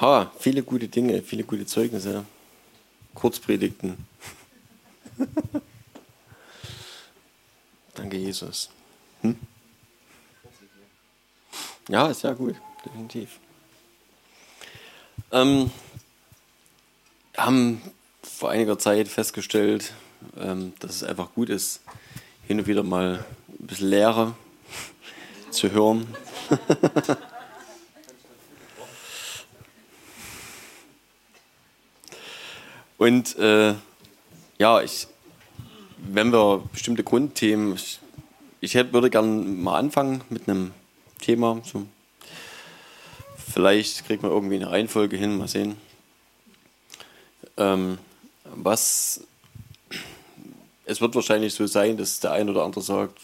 Ha, viele gute Dinge, viele gute Zeugnisse. Kurzpredigten. Danke, Jesus. Hm? Ja, ist ja gut, definitiv. Ähm, haben vor einiger Zeit festgestellt, ähm, dass es einfach gut ist, hin und wieder mal ein bisschen Lehre zu hören. und äh, ja, ich, wenn wir bestimmte Grundthemen, ich, ich hätte, würde gerne mal anfangen mit einem Thema. So. Vielleicht kriegt man irgendwie eine Reihenfolge hin, mal sehen. Ähm, was es wird wahrscheinlich so sein, dass der ein oder andere sagt,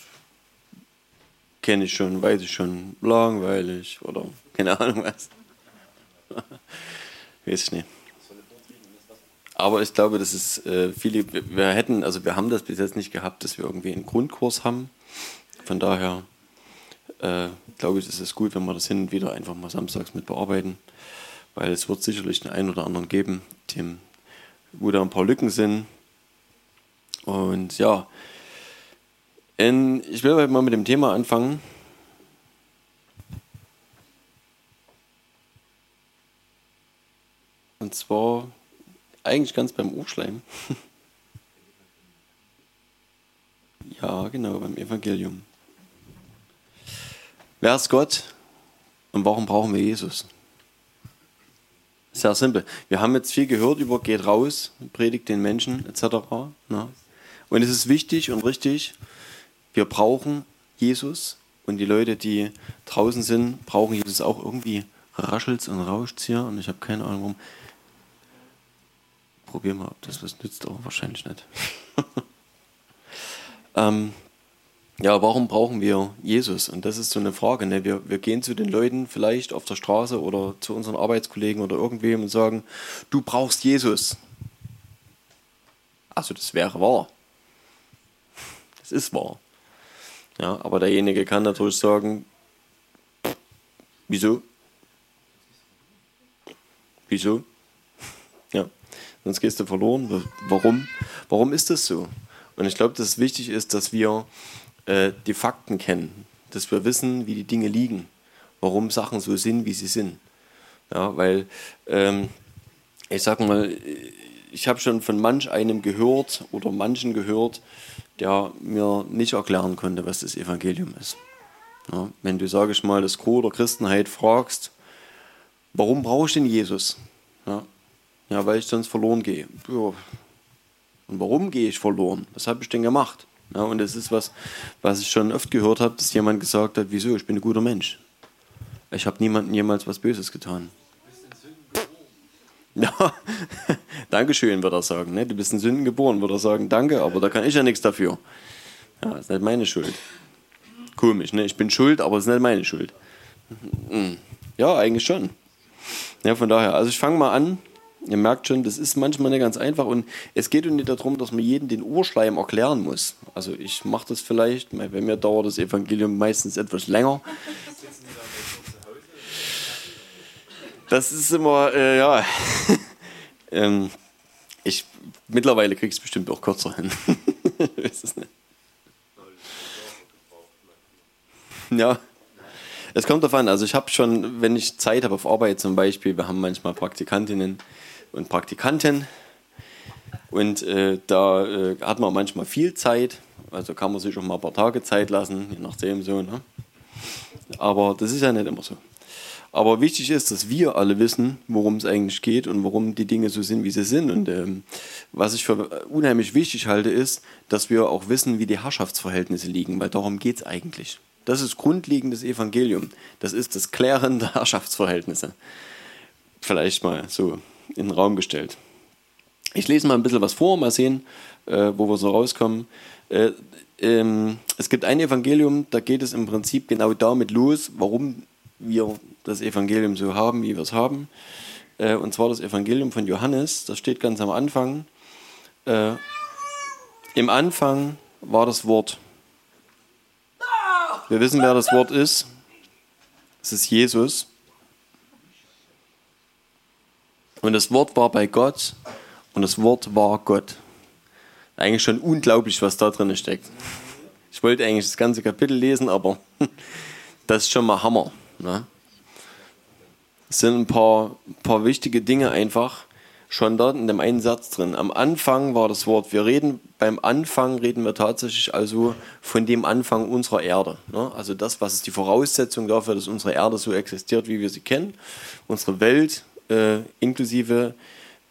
kenne ich schon, weiß ich schon, langweilig oder keine Ahnung was. weiß ich nicht. Aber ich glaube, dass es äh, viele, wir hätten, also wir haben das bis jetzt nicht gehabt, dass wir irgendwie einen Grundkurs haben. Von daher äh, glaube ich, ist es gut, wenn wir das hin und wieder einfach mal samstags mit bearbeiten, weil es wird sicherlich den einen oder anderen geben, dem, wo da ein paar Lücken sind. Und ja, in, ich will mal mit dem Thema anfangen. Und zwar eigentlich ganz beim Urschleim. ja, genau, beim Evangelium. Wer ist Gott und warum brauchen wir Jesus? Sehr simpel. Wir haben jetzt viel gehört über geht raus, predigt den Menschen etc. Na? Und es ist wichtig und richtig, wir brauchen Jesus und die Leute, die draußen sind, brauchen Jesus auch irgendwie raschelt und rauscht hier und ich habe keine Ahnung warum. Probier mal, ob das was nützt, aber wahrscheinlich nicht. ähm, ja, warum brauchen wir Jesus? Und das ist so eine Frage. Ne? Wir, wir gehen zu den Leuten vielleicht auf der Straße oder zu unseren Arbeitskollegen oder irgendwem und sagen, du brauchst Jesus. Also das wäre wahr. Das ist wahr. Ja, aber derjenige kann natürlich sagen, wieso? Wieso? Sonst gehst du verloren. Warum? Warum ist das so? Und ich glaube, dass es wichtig ist, dass wir äh, die Fakten kennen, dass wir wissen, wie die Dinge liegen, warum Sachen so sind, wie sie sind. Ja, weil ähm, ich sag mal, ich habe schon von manch einem gehört oder manchen gehört, der mir nicht erklären konnte, was das Evangelium ist. Ja, wenn du, sage ich mal, das Gros der Christenheit fragst, warum brauche ich denn Jesus? Ja, ja weil ich sonst verloren gehe. Ja. Und warum gehe ich verloren? Was habe ich denn gemacht? Ja, und das ist was, was ich schon oft gehört habe, dass jemand gesagt hat, wieso, ich bin ein guter Mensch. Ich habe niemandem jemals was Böses getan. Ja, Dankeschön, wird er sagen. Ne? Du bist in Sünden geboren, wird er sagen, danke, aber da kann ich ja nichts dafür. Ja, ist nicht meine Schuld. Komisch, ne? Ich bin schuld, aber es ist nicht meine Schuld. Hm. Ja, eigentlich schon. Ja, von daher, also ich fange mal an. Ihr merkt schon, das ist manchmal nicht ganz einfach und es geht nicht darum, dass man jeden den Urschleim erklären muss. Also ich mache das vielleicht, bei mir dauert das Evangelium meistens etwas länger. Das ist immer, äh, ja. ähm, ich, mittlerweile kriege ich es bestimmt auch kürzer hin. ja. Es kommt an. Also ich habe schon, wenn ich Zeit habe auf Arbeit zum Beispiel, wir haben manchmal Praktikantinnen und Praktikanten und äh, da äh, hat man manchmal viel Zeit. Also kann man sich auch mal ein paar Tage Zeit lassen, je nachdem so. Ne? Aber das ist ja nicht immer so. Aber wichtig ist, dass wir alle wissen, worum es eigentlich geht und warum die Dinge so sind, wie sie sind. Und ähm, was ich für unheimlich wichtig halte, ist, dass wir auch wissen, wie die Herrschaftsverhältnisse liegen, weil darum geht es eigentlich. Das ist grundlegendes Evangelium. Das ist das Klären der Herrschaftsverhältnisse. Vielleicht mal so in den Raum gestellt. Ich lese mal ein bisschen was vor, mal sehen, äh, wo wir so rauskommen. Äh, ähm, es gibt ein Evangelium, da geht es im Prinzip genau damit los, warum wir das Evangelium so haben, wie wir es haben. Äh, und zwar das Evangelium von Johannes, das steht ganz am Anfang. Äh, Im Anfang war das Wort. Wir wissen, wer das Wort ist. Es ist Jesus. Und das Wort war bei Gott und das Wort war Gott. Eigentlich schon unglaublich, was da drin steckt. Ich wollte eigentlich das ganze Kapitel lesen, aber das ist schon mal Hammer. Ne? Es sind ein paar, paar wichtige Dinge einfach schon dort in dem einen Satz drin. Am Anfang war das Wort, wir reden, beim Anfang reden wir tatsächlich also von dem Anfang unserer Erde. Ne? Also das, was ist die Voraussetzung dafür, dass unsere Erde so existiert, wie wir sie kennen. Unsere Welt, äh, inklusive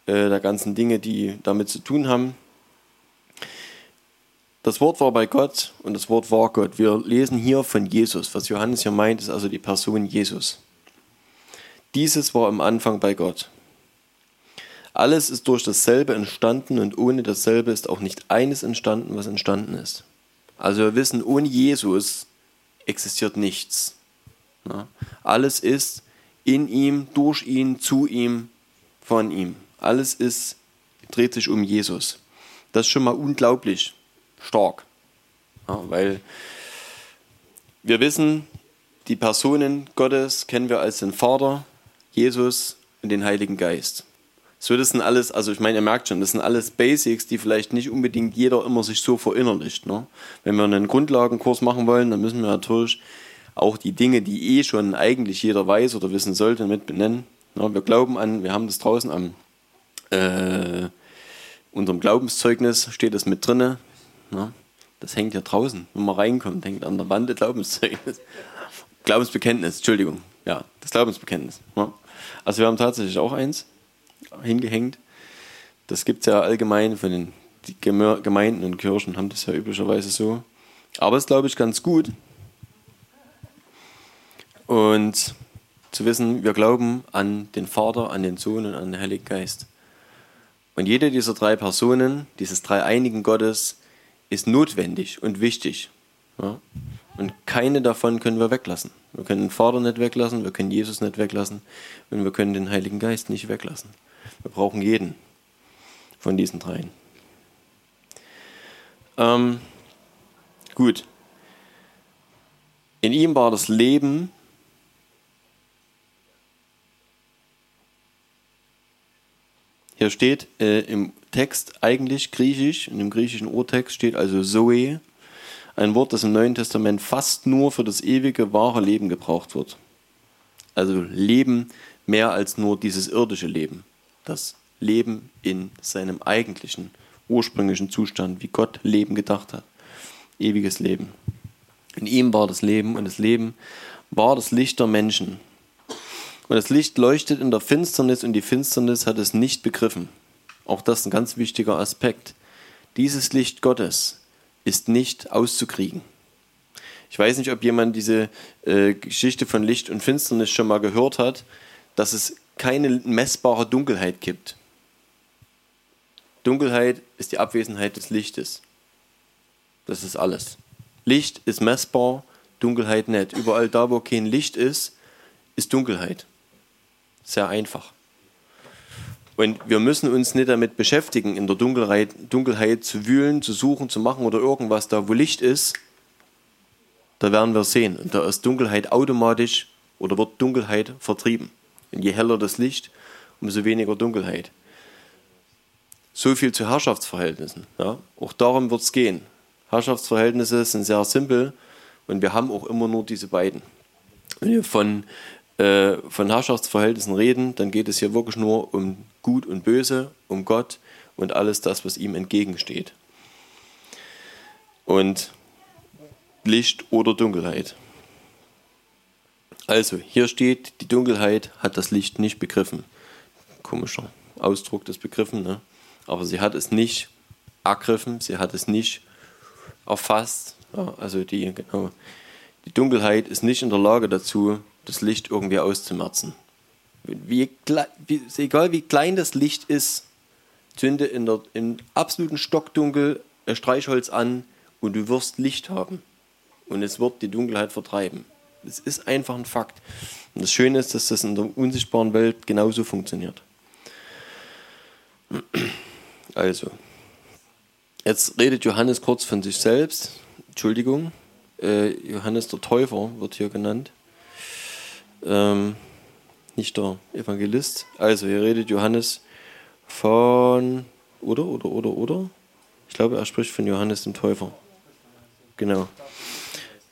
äh, der ganzen Dinge, die damit zu tun haben. Das Wort war bei Gott und das Wort war Gott. Wir lesen hier von Jesus. Was Johannes hier meint, ist also die Person Jesus. Dieses war am Anfang bei Gott. Alles ist durch dasselbe entstanden und ohne dasselbe ist auch nicht eines entstanden, was entstanden ist. Also wir wissen, ohne Jesus existiert nichts. Alles ist in ihm, durch ihn, zu ihm, von ihm. Alles ist, dreht sich um Jesus. Das ist schon mal unglaublich stark. Ja, weil wir wissen, die Personen Gottes kennen wir als den Vater, Jesus und den Heiligen Geist. So, das sind alles, also ich meine, ihr merkt schon, das sind alles Basics, die vielleicht nicht unbedingt jeder immer sich so verinnerlicht. Ne? Wenn wir einen Grundlagenkurs machen wollen, dann müssen wir natürlich auch die Dinge, die eh schon eigentlich jeder weiß oder wissen sollte, mit benennen. Ne? Wir glauben an, wir haben das draußen am äh, unserem Glaubenszeugnis steht das mit drinne. Ne? Das hängt ja draußen, wenn man reinkommt, hängt an der Wand Glaubenszeugnis. Glaubensbekenntnis, Entschuldigung. Ja, das Glaubensbekenntnis. Ne? Also wir haben tatsächlich auch eins hingehängt. Das gibt es ja allgemein von den Gemeinden und Kirchen haben das ja üblicherweise so. Aber es ist, glaube ich, ganz gut. Und zu wissen, wir glauben an den Vater, an den Sohn und an den Heiligen Geist. Und jede dieser drei Personen, dieses dreieinigen Gottes, ist notwendig und wichtig. Ja? Und keine davon können wir weglassen. Wir können den Vater nicht weglassen, wir können Jesus nicht weglassen und wir können den Heiligen Geist nicht weglassen. Wir brauchen jeden von diesen dreien. Ähm, gut. In ihm war das Leben. Hier steht äh, im Text eigentlich griechisch, in dem griechischen Urtext steht also Zoe, ein Wort, das im Neuen Testament fast nur für das ewige, wahre Leben gebraucht wird. Also Leben mehr als nur dieses irdische Leben das Leben in seinem eigentlichen, ursprünglichen Zustand, wie Gott Leben gedacht hat. Ewiges Leben. In ihm war das Leben und das Leben war das Licht der Menschen. Und das Licht leuchtet in der Finsternis und die Finsternis hat es nicht begriffen. Auch das ist ein ganz wichtiger Aspekt. Dieses Licht Gottes ist nicht auszukriegen. Ich weiß nicht, ob jemand diese äh, Geschichte von Licht und Finsternis schon mal gehört hat, dass es keine messbare Dunkelheit gibt. Dunkelheit ist die Abwesenheit des Lichtes. Das ist alles. Licht ist messbar, Dunkelheit nicht. Überall da, wo kein Licht ist, ist Dunkelheit. Sehr einfach. Und wir müssen uns nicht damit beschäftigen, in der Dunkelheit, Dunkelheit zu wühlen, zu suchen, zu machen oder irgendwas da, wo Licht ist. Da werden wir sehen. Und da ist Dunkelheit automatisch oder wird Dunkelheit vertrieben. Und je heller das Licht, umso weniger Dunkelheit. So viel zu Herrschaftsverhältnissen. Ja? Auch darum wird es gehen. Herrschaftsverhältnisse sind sehr simpel und wir haben auch immer nur diese beiden. Wenn wir von, äh, von Herrschaftsverhältnissen reden, dann geht es hier wirklich nur um Gut und Böse, um Gott und alles das, was ihm entgegensteht. Und Licht oder Dunkelheit. Also, hier steht, die Dunkelheit hat das Licht nicht begriffen. Komischer Ausdruck des Begriffen, ne? aber sie hat es nicht ergriffen, sie hat es nicht erfasst. Ja, also die, genau, die Dunkelheit ist nicht in der Lage dazu, das Licht irgendwie auszumerzen. Wie, wie, egal wie klein das Licht ist, zünde in der, im absoluten Stockdunkel Streichholz an und du wirst Licht haben. Und es wird die Dunkelheit vertreiben. Es ist einfach ein Fakt. Und das Schöne ist, dass das in der unsichtbaren Welt genauso funktioniert. Also, jetzt redet Johannes kurz von sich selbst. Entschuldigung, äh, Johannes der Täufer wird hier genannt. Ähm, nicht der Evangelist. Also, hier redet Johannes von, oder, oder, oder, oder? Ich glaube, er spricht von Johannes dem Täufer. Genau.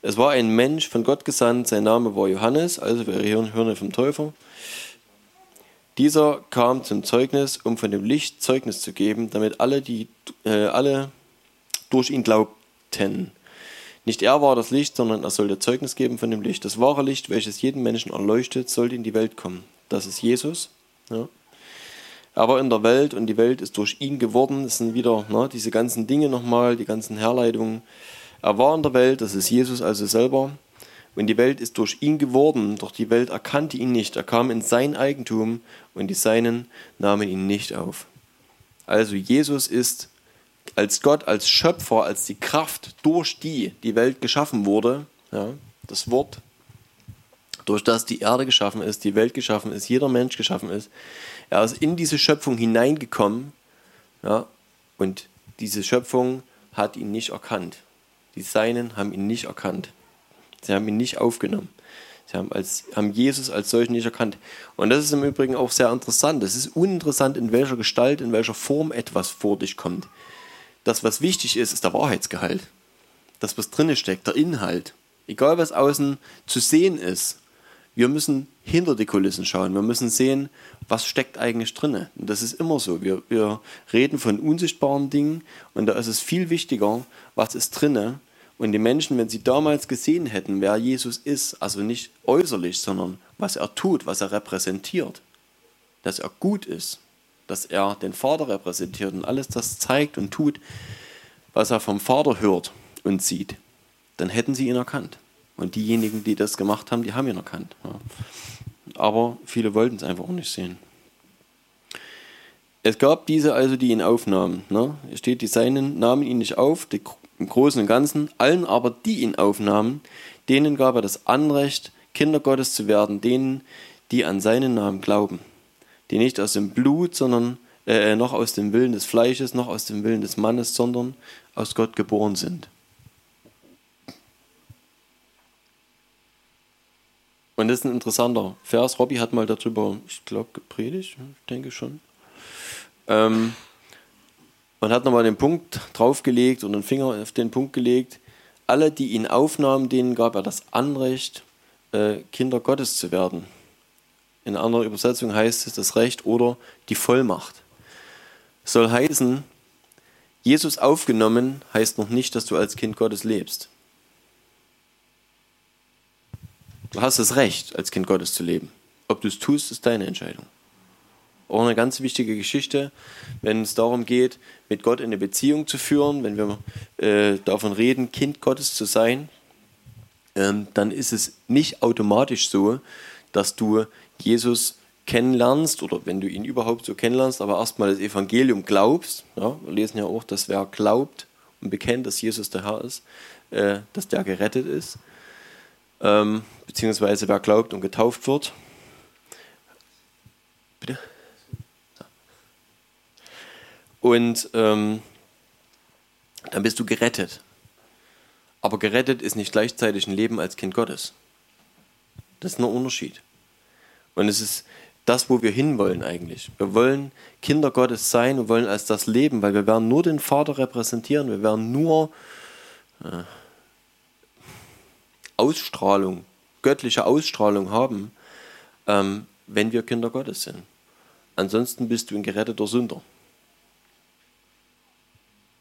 Es war ein Mensch von Gott gesandt, sein Name war Johannes, also wir hören vom Täufer. Dieser kam zum Zeugnis, um von dem Licht Zeugnis zu geben, damit alle, die, äh, alle durch ihn glaubten. Nicht er war das Licht, sondern er sollte Zeugnis geben von dem Licht. Das wahre Licht, welches jeden Menschen erleuchtet, sollte in die Welt kommen. Das ist Jesus. Ja. Aber in der Welt und die Welt ist durch ihn geworden. Das sind wieder ne, diese ganzen Dinge nochmal, die ganzen Herleitungen. Er war in der Welt, das ist Jesus also selber. Und die Welt ist durch ihn geworden, doch die Welt erkannte ihn nicht. Er kam in sein Eigentum und die Seinen nahmen ihn nicht auf. Also Jesus ist als Gott, als Schöpfer, als die Kraft, durch die die Welt geschaffen wurde, ja, das Wort, durch das die Erde geschaffen ist, die Welt geschaffen ist, jeder Mensch geschaffen ist. Er ist in diese Schöpfung hineingekommen ja, und diese Schöpfung hat ihn nicht erkannt. Die Seinen haben ihn nicht erkannt. Sie haben ihn nicht aufgenommen. Sie haben, als, haben Jesus als solchen nicht erkannt. Und das ist im Übrigen auch sehr interessant. Es ist uninteressant, in welcher Gestalt, in welcher Form etwas vor dich kommt. Das, was wichtig ist, ist der Wahrheitsgehalt. Das, was drinne steckt, der Inhalt. Egal, was außen zu sehen ist. Wir müssen hinter die Kulissen schauen. Wir müssen sehen, was steckt eigentlich drinne. Und das ist immer so. Wir, wir reden von unsichtbaren Dingen und da ist es viel wichtiger, was ist drinne und die Menschen, wenn sie damals gesehen hätten, wer Jesus ist, also nicht äußerlich, sondern was er tut, was er repräsentiert, dass er gut ist, dass er den Vater repräsentiert und alles das zeigt und tut, was er vom Vater hört und sieht, dann hätten sie ihn erkannt. Und diejenigen, die das gemacht haben, die haben ihn erkannt. Aber viele wollten es einfach auch nicht sehen. Es gab diese also, die ihn aufnahmen. Ne? Es steht, die Seinen nahmen ihn nicht auf, die im Großen und Ganzen, allen aber, die ihn aufnahmen, denen gab er das Anrecht, Kinder Gottes zu werden, denen, die an seinen Namen glauben, die nicht aus dem Blut, sondern äh, noch aus dem Willen des Fleisches, noch aus dem Willen des Mannes, sondern aus Gott geboren sind. Und das ist ein interessanter Vers. Robby hat mal darüber, ich glaube, gepredigt, ich denke schon. Ähm, man hat nochmal den Punkt draufgelegt und den Finger auf den Punkt gelegt. Alle, die ihn aufnahmen, denen gab er das Anrecht, äh, Kinder Gottes zu werden. In anderer Übersetzung heißt es das Recht oder die Vollmacht. Soll heißen, Jesus aufgenommen heißt noch nicht, dass du als Kind Gottes lebst. Du hast das Recht, als Kind Gottes zu leben. Ob du es tust, ist deine Entscheidung. Auch eine ganz wichtige Geschichte, wenn es darum geht, mit Gott eine Beziehung zu führen, wenn wir äh, davon reden, Kind Gottes zu sein, ähm, dann ist es nicht automatisch so, dass du Jesus kennenlernst oder wenn du ihn überhaupt so kennenlernst, aber erstmal das Evangelium glaubst. Ja, wir lesen ja auch, dass wer glaubt und bekennt, dass Jesus der Herr ist, äh, dass der gerettet ist. Ähm, beziehungsweise wer glaubt und getauft wird. Bitte? Und ähm, dann bist du gerettet. Aber gerettet ist nicht gleichzeitig ein Leben als Kind Gottes. Das ist ein Unterschied. Und es ist das, wo wir hinwollen eigentlich. Wir wollen Kinder Gottes sein und wollen als das leben, weil wir werden nur den Vater repräsentieren, wir werden nur äh, Ausstrahlung, göttliche Ausstrahlung haben, ähm, wenn wir Kinder Gottes sind. Ansonsten bist du ein geretteter Sünder.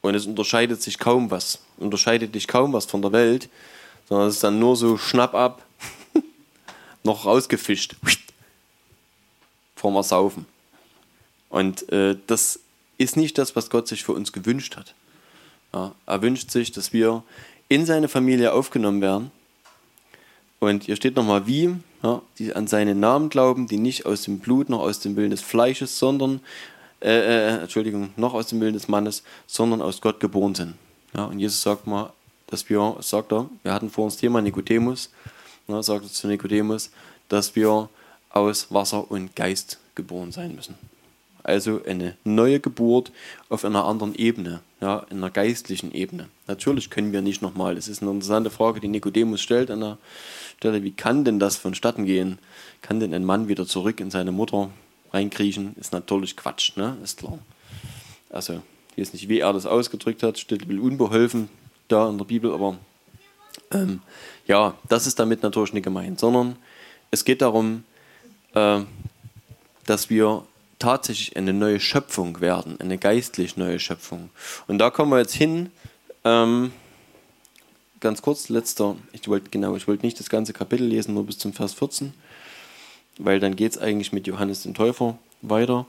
Und es unterscheidet sich kaum was, unterscheidet dich kaum was von der Welt, sondern es ist dann nur so schnapp ab, noch rausgefischt, vorm Saufen. Und äh, das ist nicht das, was Gott sich für uns gewünscht hat. Ja, er wünscht sich, dass wir in seine Familie aufgenommen werden. Und hier steht nochmal wie, ja, die an seinen Namen glauben, die nicht aus dem Blut noch aus dem Willen des Fleisches, sondern äh, äh, Entschuldigung, noch aus dem Willen des Mannes, sondern aus Gott geboren sind. Ja, und Jesus sagt mal, dass wir, sagt er, wir hatten vor uns Thema Nikodemus, ja, sagt er zu Nikodemus, dass wir aus Wasser und Geist geboren sein müssen. Also eine neue Geburt auf einer anderen Ebene, ja, in einer geistlichen Ebene. Natürlich können wir nicht nochmal, das ist eine interessante Frage, die Nikodemus stellt an der Stelle, wie kann denn das vonstatten gehen? Kann denn ein Mann wieder zurück in seine Mutter reinkriechen? Ist natürlich Quatsch, ne? ist klar. Also, ich weiß nicht, wie er das ausgedrückt hat, steht bisschen unbeholfen da in der Bibel, aber ähm, ja, das ist damit natürlich nicht gemeint, sondern es geht darum, äh, dass wir tatsächlich eine neue Schöpfung werden, eine geistlich neue Schöpfung. Und da kommen wir jetzt hin. Ähm, ganz kurz, letzter, ich wollte genau, ich wollte nicht das ganze Kapitel lesen, nur bis zum Vers 14, weil dann geht es eigentlich mit Johannes dem Täufer weiter.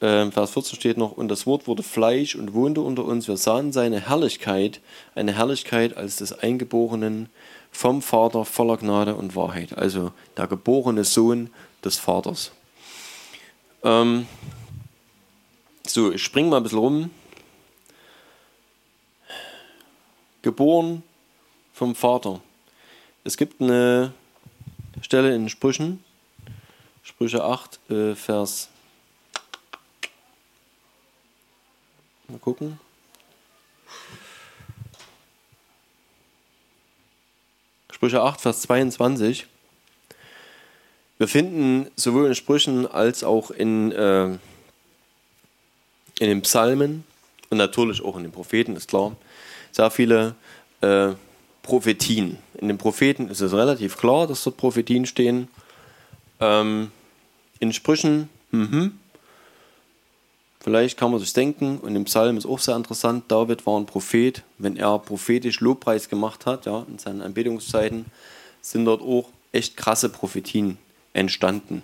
Ähm, Vers 14 steht noch, und das Wort wurde Fleisch und wohnte unter uns. Wir sahen seine Herrlichkeit, eine Herrlichkeit als des Eingeborenen vom Vater voller Gnade und Wahrheit. Also der geborene Sohn des Vaters. Ähm, so, ich springe mal ein bisschen rum. Geboren vom Vater. Es gibt eine Stelle in Sprüchen, Sprüche 8, äh, Vers. Mal gucken. Sprüche 8, Vers 22. Wir finden sowohl in Sprüchen als auch in, äh, in den Psalmen und natürlich auch in den Propheten, ist klar, sehr viele äh, Prophetien. In den Propheten ist es relativ klar, dass dort Prophetien stehen. Ähm, in Sprüchen, mh, vielleicht kann man sich denken, und im Psalm ist auch sehr interessant, David war ein Prophet. Wenn er prophetisch Lobpreis gemacht hat, ja, in seinen Anbetungszeiten, sind dort auch echt krasse Prophetien entstanden.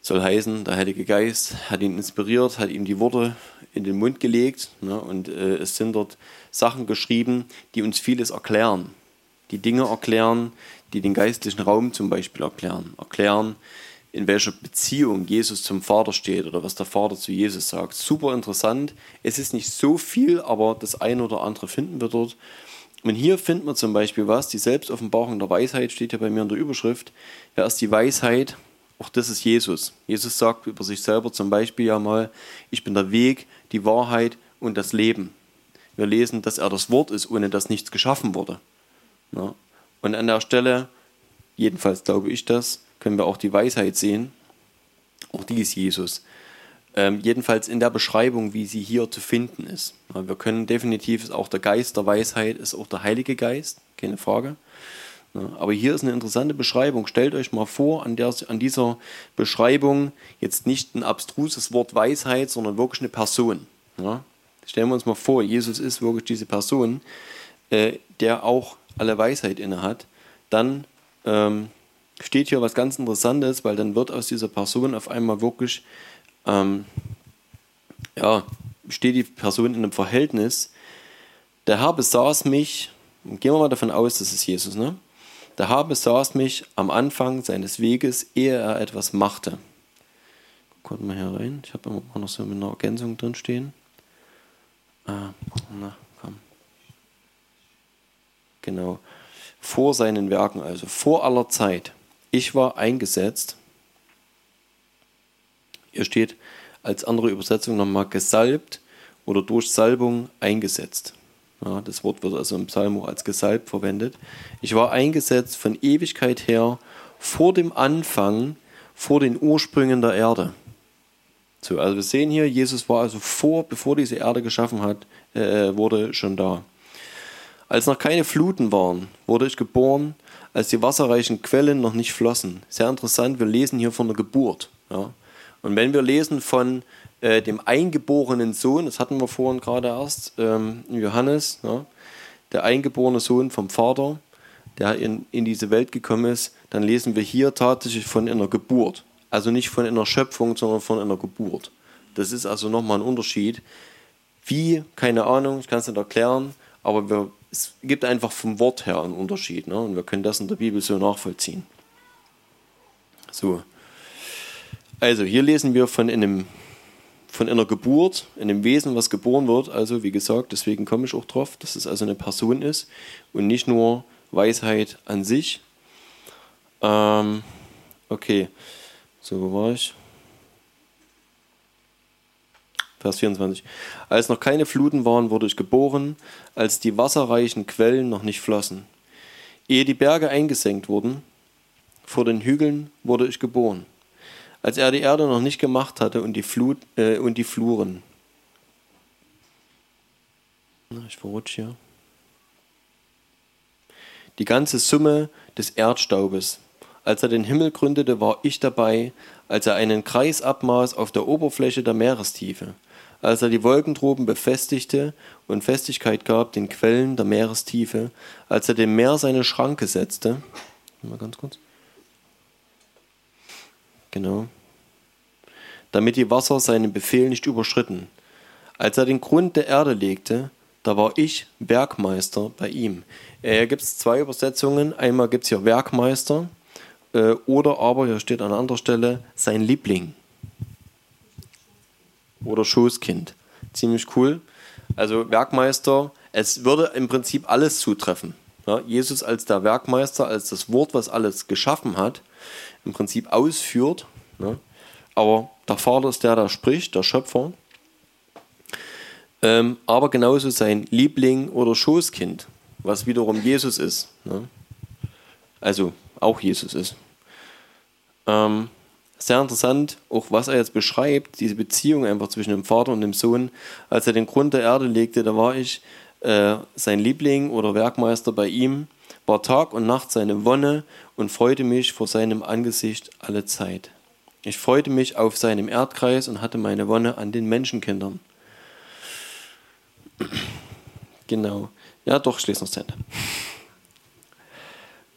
Soll heißen, der Heilige Geist hat ihn inspiriert, hat ihm die Worte in den Mund gelegt ne, und äh, es sind dort Sachen geschrieben, die uns vieles erklären. Die Dinge erklären, die den geistlichen Raum zum Beispiel erklären. Erklären, in welcher Beziehung Jesus zum Vater steht oder was der Vater zu Jesus sagt. Super interessant. Es ist nicht so viel, aber das eine oder andere finden wir dort. Und hier finden wir zum Beispiel was, die Selbstoffenbarung der Weisheit steht ja bei mir in der Überschrift. Wer ist die Weisheit? Auch das ist Jesus. Jesus sagt über sich selber zum Beispiel ja mal, ich bin der Weg, die Wahrheit und das Leben. Wir lesen, dass er das Wort ist, ohne dass nichts geschaffen wurde. Und an der Stelle, jedenfalls glaube ich das, können wir auch die Weisheit sehen. Auch die ist Jesus. Ähm, jedenfalls in der Beschreibung, wie sie hier zu finden ist. Wir können definitiv, ist auch der Geist der Weisheit, ist auch der Heilige Geist, keine Frage. Ja, aber hier ist eine interessante Beschreibung. Stellt euch mal vor, an, der, an dieser Beschreibung jetzt nicht ein abstruses Wort Weisheit, sondern wirklich eine Person. Ja? Stellen wir uns mal vor, Jesus ist wirklich diese Person, äh, der auch alle Weisheit inne hat. Dann ähm, steht hier was ganz Interessantes, weil dann wird aus dieser Person auf einmal wirklich ähm, ja, steht die Person in einem Verhältnis. Der Herr besaß mich, gehen wir mal davon aus, das ist Jesus, ne? Der Herr besaß mich am Anfang seines Weges, ehe er etwas machte. Gucken wir hier rein. Ich habe immer noch so eine Ergänzung drin stehen. Ah, na, komm. Genau. Vor seinen Werken, also vor aller Zeit. Ich war eingesetzt hier steht als andere Übersetzung nochmal gesalbt oder durch Salbung eingesetzt. Ja, das Wort wird also im Psalm als gesalbt verwendet. Ich war eingesetzt von Ewigkeit her vor dem Anfang, vor den Ursprüngen der Erde. So, also wir sehen hier, Jesus war also vor, bevor diese Erde geschaffen hat, äh, wurde schon da. Als noch keine Fluten waren, wurde ich geboren, als die wasserreichen Quellen noch nicht flossen. Sehr interessant, wir lesen hier von der Geburt. Ja. Und wenn wir lesen von äh, dem eingeborenen Sohn, das hatten wir vorhin gerade erst, ähm, Johannes, ja, der eingeborene Sohn vom Vater, der in, in diese Welt gekommen ist, dann lesen wir hier tatsächlich von einer Geburt. Also nicht von einer Schöpfung, sondern von einer Geburt. Das ist also nochmal ein Unterschied. Wie, keine Ahnung, ich kann es nicht erklären, aber wir, es gibt einfach vom Wort her einen Unterschied. Ne? Und wir können das in der Bibel so nachvollziehen. So. Also hier lesen wir von einem von einer Geburt, einem Wesen, was geboren wird. Also wie gesagt, deswegen komme ich auch drauf, dass es also eine Person ist und nicht nur Weisheit an sich. Ähm, okay, so wo war ich? Vers 24. Als noch keine Fluten waren, wurde ich geboren, als die wasserreichen Quellen noch nicht flossen. Ehe die Berge eingesenkt wurden, vor den Hügeln wurde ich geboren. Als er die Erde noch nicht gemacht hatte und die, Flut, äh, und die Fluren. Ich verrutsche hier. Die ganze Summe des Erdstaubes. Als er den Himmel gründete, war ich dabei, als er einen Kreis abmaß auf der Oberfläche der Meerestiefe als er die Wolkendroben befestigte und Festigkeit gab den Quellen der Meerestiefe, als er dem Meer seine Schranke setzte. Mal ganz kurz. Genau. Damit die Wasser seinen Befehl nicht überschritten. Als er den Grund der Erde legte, da war ich Werkmeister bei ihm. Äh, gibt es zwei Übersetzungen. Einmal gibt es hier Werkmeister äh, oder aber, hier steht an anderer Stelle, sein Liebling oder Schoßkind. Ziemlich cool. Also Werkmeister, es würde im Prinzip alles zutreffen. Ja, Jesus als der Werkmeister, als das Wort, was alles geschaffen hat, im Prinzip ausführt. Ne? Aber der Vater ist der, der spricht, der Schöpfer. Ähm, aber genauso sein Liebling oder Schoßkind, was wiederum Jesus ist. Ne? Also auch Jesus ist. Ähm, sehr interessant, auch was er jetzt beschreibt, diese Beziehung einfach zwischen dem Vater und dem Sohn. Als er den Grund der Erde legte, da war ich äh, sein Liebling oder Werkmeister bei ihm, war Tag und Nacht seine Wonne und freute mich vor seinem Angesicht alle Zeit. Ich freute mich auf seinem Erdkreis und hatte meine Wonne an den Menschenkindern. Genau. Ja, doch, ich noch zu.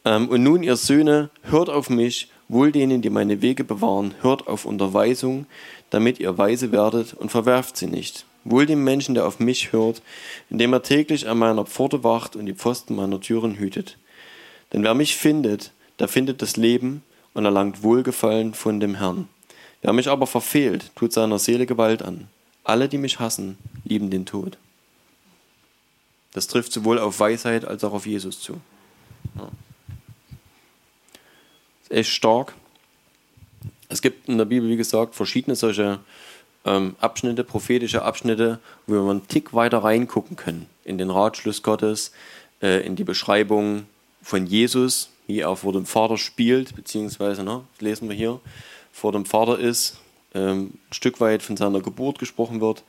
Ähm, und nun, ihr Söhne, hört auf mich Wohl denen, die meine Wege bewahren, hört auf Unterweisung, damit ihr weise werdet und verwerft sie nicht. Wohl dem Menschen, der auf mich hört, indem er täglich an meiner Pforte wacht und die Pfosten meiner Türen hütet. Denn wer mich findet, der findet das Leben und erlangt Wohlgefallen von dem Herrn. Wer mich aber verfehlt, tut seiner Seele Gewalt an. Alle, die mich hassen, lieben den Tod. Das trifft sowohl auf Weisheit als auch auf Jesus zu. Ja echt stark. Es gibt in der Bibel, wie gesagt, verschiedene solche ähm, Abschnitte, prophetische Abschnitte, wo wir einen Tick weiter reingucken können in den Ratschluss Gottes, äh, in die Beschreibung von Jesus, wie er vor dem Vater spielt, beziehungsweise, ne, lesen wir hier, vor dem Vater ist, ähm, ein Stück weit von seiner Geburt gesprochen wird.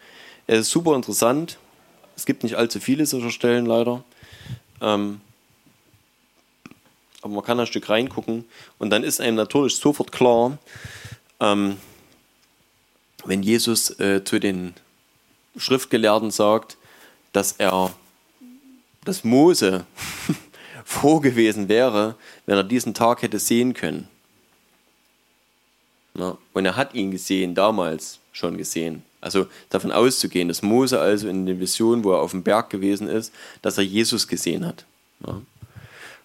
Es ist super interessant. Es gibt nicht allzu viele solcher Stellen leider. Ähm, aber man kann ein Stück reingucken und dann ist einem natürlich sofort klar, ähm, wenn Jesus äh, zu den Schriftgelehrten sagt, dass er, dass Mose froh gewesen wäre, wenn er diesen Tag hätte sehen können. Na, und er hat ihn gesehen, damals schon gesehen. Also davon auszugehen, dass Mose also in der Vision, wo er auf dem Berg gewesen ist, dass er Jesus gesehen hat. Ja.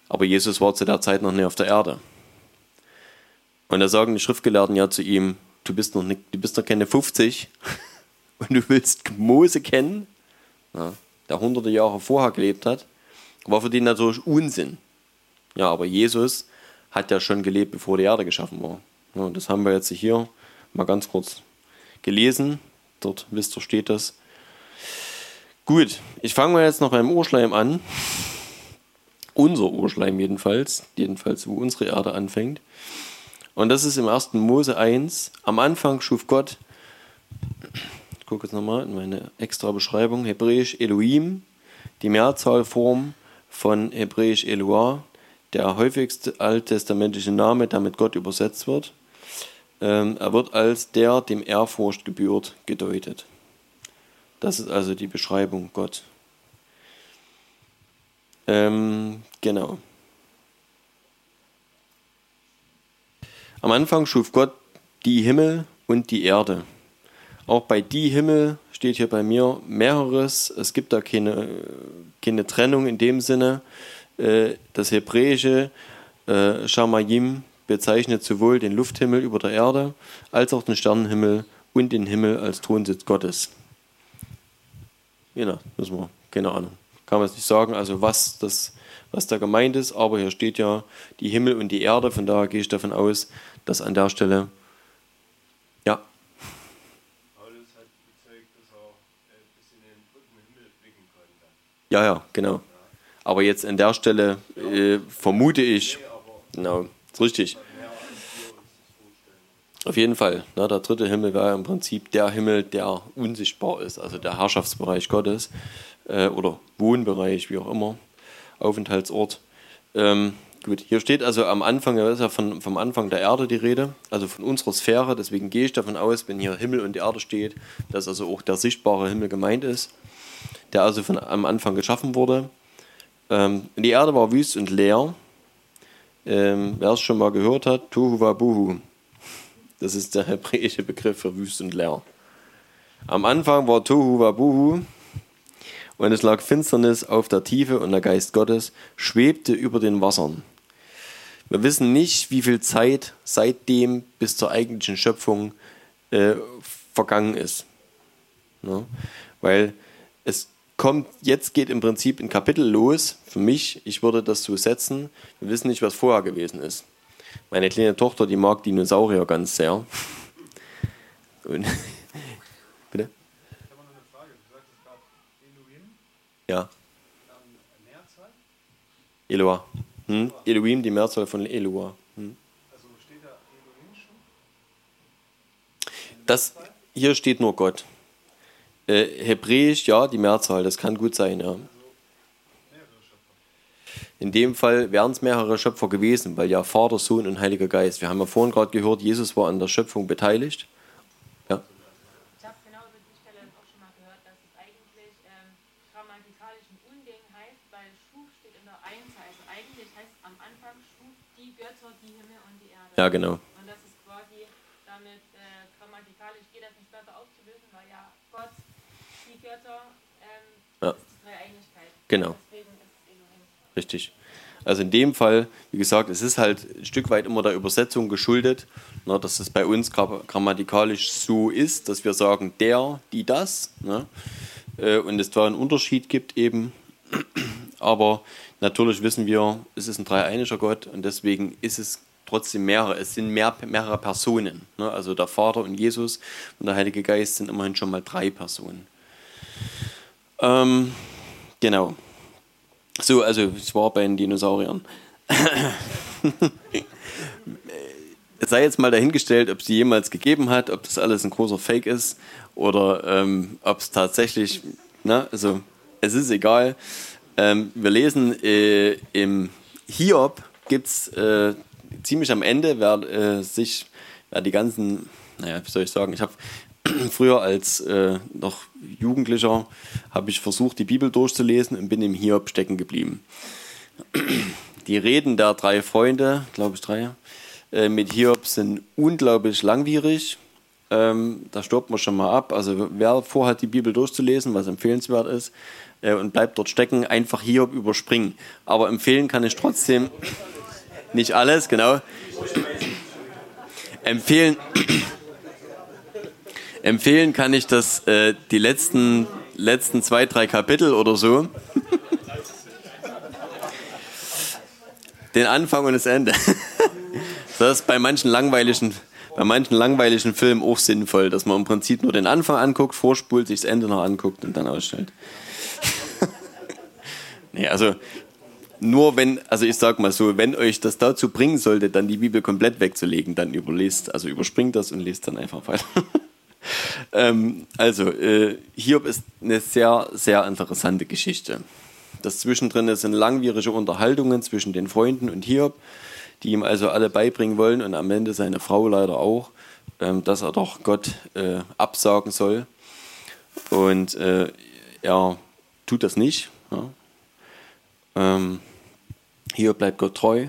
Aber Jesus war zu der Zeit noch nicht auf der Erde. Und da sagen die Schriftgelehrten ja zu ihm, du bist noch, nicht, du bist noch keine 50 und du willst Mose kennen, ja, der hunderte Jahre vorher gelebt hat, war für die natürlich Unsinn. Ja, aber Jesus hat ja schon gelebt, bevor die Erde geschaffen war. Ja, das haben wir jetzt hier mal ganz kurz gelesen. Dort, wisst ihr, steht das. Gut, ich fange mal jetzt noch beim Urschleim an unser Urschleim jedenfalls, jedenfalls wo unsere Erde anfängt. Und das ist im 1. Mose 1. Am Anfang schuf Gott, ich gucke jetzt nochmal in meine extra Beschreibung, hebräisch Elohim, die Mehrzahlform von hebräisch Eloah, der häufigste alttestamentliche Name, der mit Gott übersetzt wird. Ähm, er wird als der dem Ehrfurcht gebührt gedeutet. Das ist also die Beschreibung Gott. Ähm, genau. Am Anfang schuf Gott die Himmel und die Erde. Auch bei die Himmel steht hier bei mir mehreres. Es gibt da keine, keine Trennung in dem Sinne. Äh, das hebräische äh, Shamayim bezeichnet sowohl den Lufthimmel über der Erde als auch den Sternenhimmel und den Himmel als Thronsitz Gottes. Genau, müssen wir, keine Ahnung kann man es nicht sagen, also was, das, was da gemeint ist, aber hier steht ja die Himmel und die Erde, von daher gehe ich davon aus, das an der Stelle, ja. Paulus hat gezeigt, dass er äh, ein bisschen den dritten Himmel blicken konnte. Ja, ja, genau. Aber jetzt an der Stelle äh, vermute ich, genau, ist richtig. Auf jeden Fall. Ne, der dritte Himmel wäre im Prinzip der Himmel, der unsichtbar ist, also der Herrschaftsbereich Gottes äh, oder Wohnbereich, wie auch immer, Aufenthaltsort. Ähm, gut, hier steht also am Anfang, da ist ja von, vom Anfang der Erde die Rede, also von unserer Sphäre. Deswegen gehe ich davon aus, wenn hier Himmel und Erde steht, dass also auch der sichtbare Himmel gemeint ist, der also von, am Anfang geschaffen wurde. Ähm, die Erde war wüst und leer. Ähm, Wer es schon mal gehört hat, Tohu Wabuhu. Das ist der hebräische Begriff für wüst und leer. Am Anfang war Tohu Wabuhu und es lag Finsternis auf der Tiefe und der Geist Gottes schwebte über den Wassern. Wir wissen nicht, wie viel Zeit seitdem bis zur eigentlichen Schöpfung äh, vergangen ist. Ne? Weil es kommt, jetzt geht im Prinzip ein Kapitel los. Für mich, ich würde das so setzen, wir wissen nicht, was vorher gewesen ist. Meine kleine Tochter, die mag Dinosaurier ganz sehr. Und Bitte? Ich habe noch eine Frage. Du sagtest gerade Elohim. Ja. Mehrzahl? Eloah. Hm? Elohim, die Mehrzahl von Eloah. Also steht da Elohim schon? Das, hier steht nur Gott. Äh, Hebräisch, ja, die Mehrzahl, das kann gut sein, ja. In dem Fall wären es mehrere Schöpfer gewesen, weil ja Vater, Sohn und Heiliger Geist. Wir haben ja vorhin gerade gehört, Jesus war an der Schöpfung beteiligt. Ja. Ich habe genau über die Stelle auch schon mal gehört, dass es eigentlich ähm, grammatikalisch ein Unding heißt, weil schuf steht in der Einzahl. Also eigentlich heißt es am Anfang schuf die Götter, die Himmel und die Erde. Ja, genau. Und das ist quasi damit äh, grammatikalisch geht das nicht besser aufzulösen, weil ja Gott, die Götter, ähm, ja. ist die Dreieinigkeit. Genau. Richtig. Also in dem Fall, wie gesagt, es ist halt ein Stück weit immer der Übersetzung geschuldet, ne, dass es bei uns grammatikalisch so ist, dass wir sagen der, die, das. Ne, äh, und es da einen Unterschied gibt eben. Aber natürlich wissen wir, es ist ein dreieiniger Gott und deswegen ist es trotzdem mehrere. Es sind mehr, mehrere Personen. Ne, also der Vater und Jesus und der Heilige Geist sind immerhin schon mal drei Personen. Ähm, genau. So, also ich war bei den Dinosauriern. es sei jetzt mal dahingestellt, ob es die jemals gegeben hat, ob das alles ein großer Fake ist oder ähm, ob es tatsächlich, na, also es ist egal. Ähm, wir lesen äh, im Hiob gibt es äh, ziemlich am Ende, wer äh, sich, wer die ganzen, naja, wie soll ich sagen, ich habe früher als äh, noch Jugendlicher habe ich versucht, die Bibel durchzulesen und bin im Hiob stecken geblieben. Die Reden der drei Freunde, glaube ich drei, äh, mit Hiob sind unglaublich langwierig. Ähm, da stirbt man schon mal ab. Also wer vorhat, die Bibel durchzulesen, was empfehlenswert ist, äh, und bleibt dort stecken, einfach Hiob überspringen. Aber empfehlen kann ich trotzdem nicht alles, genau. empfehlen Empfehlen kann ich das äh, die letzten, letzten zwei, drei Kapitel oder so. Den Anfang und das Ende. das ist bei manchen langweiligen, bei manchen langweiligen Filmen auch sinnvoll, dass man im Prinzip nur den Anfang anguckt, vorspult, sich das Ende noch anguckt und dann ausstellt. nee, also nur wenn, also ich sag mal so, wenn euch das dazu bringen sollte, dann die Bibel komplett wegzulegen, dann überlest, also überspringt das und lest dann einfach weiter. ähm, also, äh, Hiob ist eine sehr, sehr interessante Geschichte. Das zwischendrin sind langwierige Unterhaltungen zwischen den Freunden und Hiob, die ihm also alle beibringen wollen und am Ende seine Frau leider auch, ähm, dass er doch Gott äh, absagen soll. Und äh, er tut das nicht. Ja. Ähm, Hiob bleibt Gott treu.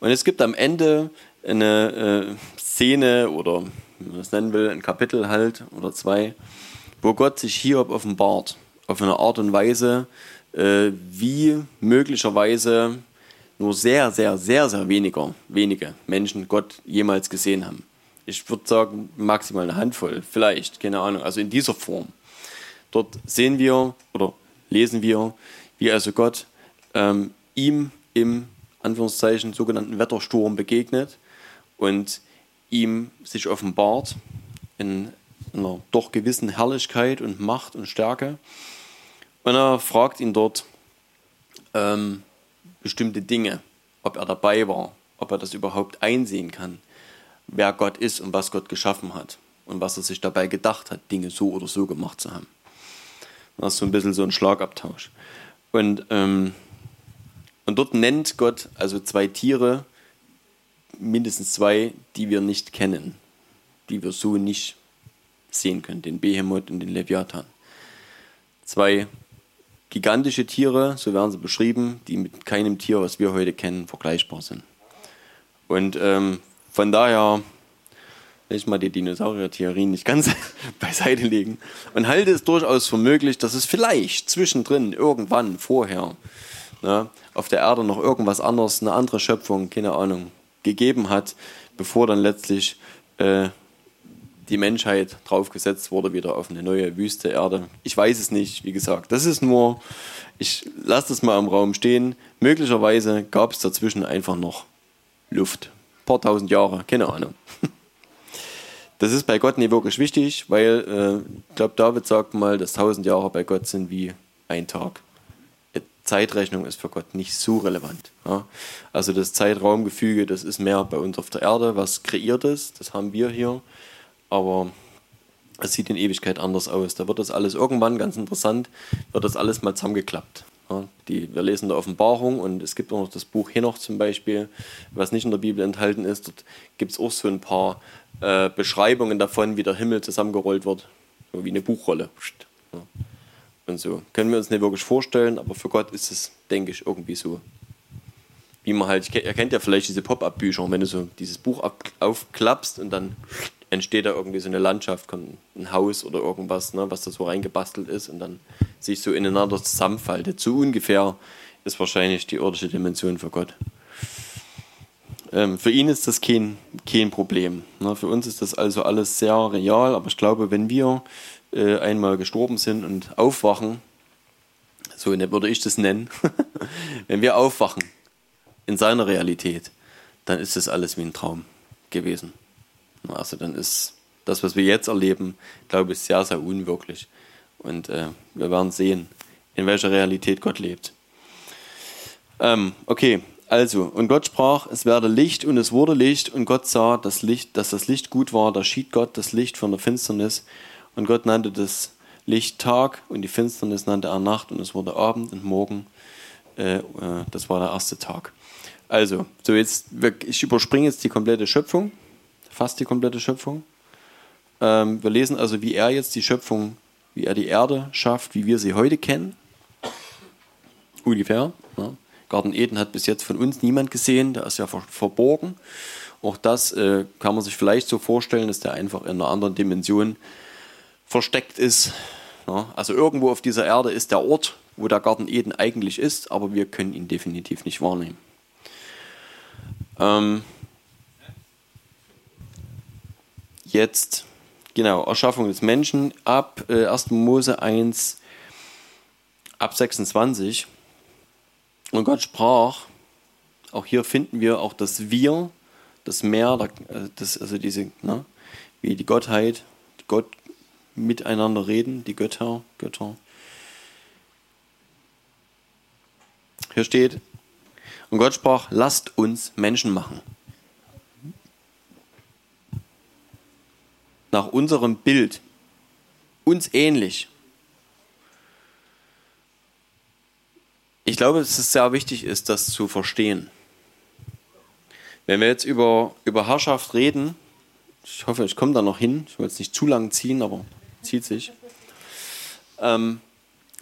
Und es gibt am Ende eine äh, Szene oder wie man das nennen will, ein Kapitel halt oder zwei, wo Gott sich Hiob offenbart. Auf eine Art und Weise, äh, wie möglicherweise nur sehr, sehr, sehr, sehr weniger, wenige Menschen Gott jemals gesehen haben. Ich würde sagen, maximal eine Handvoll, vielleicht, keine Ahnung, also in dieser Form. Dort sehen wir oder lesen wir, wie also Gott ähm, ihm im Anführungszeichen sogenannten Wettersturm begegnet und ihm sich offenbart in einer doch gewissen Herrlichkeit und Macht und Stärke. Und er fragt ihn dort, ähm, bestimmte Dinge, ob er dabei war, ob er das überhaupt einsehen kann, wer Gott ist und was Gott geschaffen hat und was er sich dabei gedacht hat, Dinge so oder so gemacht zu haben. Das ist so ein bisschen so ein Schlagabtausch. Und, ähm, und dort nennt Gott also zwei Tiere, mindestens zwei, die wir nicht kennen, die wir so nicht sehen können, den Behemoth und den Leviathan. Zwei gigantische Tiere, so werden sie beschrieben, die mit keinem Tier, was wir heute kennen, vergleichbar sind. Und ähm, von daher will ich mal die Dinosaurier-Theorie nicht ganz beiseite legen und halte es durchaus für möglich, dass es vielleicht zwischendrin, irgendwann, vorher, ne, auf der Erde noch irgendwas anderes, eine andere Schöpfung, keine Ahnung, gegeben hat, bevor dann letztlich äh, die Menschheit draufgesetzt wurde, wieder auf eine neue Wüste Erde. Ich weiß es nicht, wie gesagt. Das ist nur, ich lasse das mal im Raum stehen. Möglicherweise gab es dazwischen einfach noch Luft. Ein paar tausend Jahre, keine Ahnung. Das ist bei Gott nicht wirklich wichtig, weil äh, ich glaube, David sagt mal, dass tausend Jahre bei Gott sind wie ein Tag. Zeitrechnung ist für Gott nicht so relevant. Ja. Also das Zeitraumgefüge, das ist mehr bei uns auf der Erde, was kreiert ist, das haben wir hier, aber es sieht in Ewigkeit anders aus. Da wird das alles irgendwann, ganz interessant, wird das alles mal zusammengeklappt. Ja, die, wir lesen der Offenbarung und es gibt auch noch das Buch Henoch zum Beispiel, was nicht in der Bibel enthalten ist. Dort gibt es auch so ein paar äh, Beschreibungen davon, wie der Himmel zusammengerollt wird, so wie eine Buchrolle. Ja. Und so können wir uns nicht wirklich vorstellen, aber für Gott ist es, denke ich, irgendwie so. Wie man halt, ihr kennt ja vielleicht diese Pop-Up-Bücher, wenn du so dieses Buch aufklappst und dann entsteht da irgendwie so eine Landschaft, kommt ein Haus oder irgendwas, ne, was da so reingebastelt ist und dann sich so ineinander zusammenfaltet. So ungefähr ist wahrscheinlich die irdische Dimension für Gott. Ähm, für ihn ist das kein, kein Problem. Ne? Für uns ist das also alles sehr real, aber ich glaube, wenn wir äh, einmal gestorben sind und aufwachen, so würde ich das nennen, wenn wir aufwachen in seiner Realität, dann ist das alles wie ein Traum gewesen. Also dann ist das, was wir jetzt erleben, glaube ich, sehr, sehr unwirklich. Und äh, wir werden sehen, in welcher Realität Gott lebt. Ähm, okay, also, und Gott sprach, es werde Licht und es wurde Licht und Gott sah, das Licht, dass das Licht gut war, da schied Gott das Licht von der Finsternis und Gott nannte das Licht Tag und die Finsternis nannte er Nacht und es wurde Abend und Morgen. Äh, äh, das war der erste Tag. Also, so jetzt, ich überspringe jetzt die komplette Schöpfung fast die komplette Schöpfung. Ähm, wir lesen also, wie er jetzt die Schöpfung, wie er die Erde schafft, wie wir sie heute kennen. Ungefähr. Ja. Garten Eden hat bis jetzt von uns niemand gesehen, der ist ja ver verborgen. Auch das äh, kann man sich vielleicht so vorstellen, dass der einfach in einer anderen Dimension versteckt ist. Ja. Also irgendwo auf dieser Erde ist der Ort, wo der Garten Eden eigentlich ist, aber wir können ihn definitiv nicht wahrnehmen. Ähm, jetzt, genau, Erschaffung des Menschen ab äh, 1. Mose 1, ab 26. Und Gott sprach, auch hier finden wir auch das Wir, das Meer, äh, das, also diese, ne, wie die Gottheit, Gott miteinander reden, die Götter, Götter. Hier steht, und Gott sprach, lasst uns Menschen machen. nach unserem Bild, uns ähnlich. Ich glaube, dass es sehr wichtig ist, das zu verstehen. Wenn wir jetzt über, über Herrschaft reden, ich hoffe, ich komme da noch hin, ich will jetzt nicht zu lang ziehen, aber zieht sich. Ähm,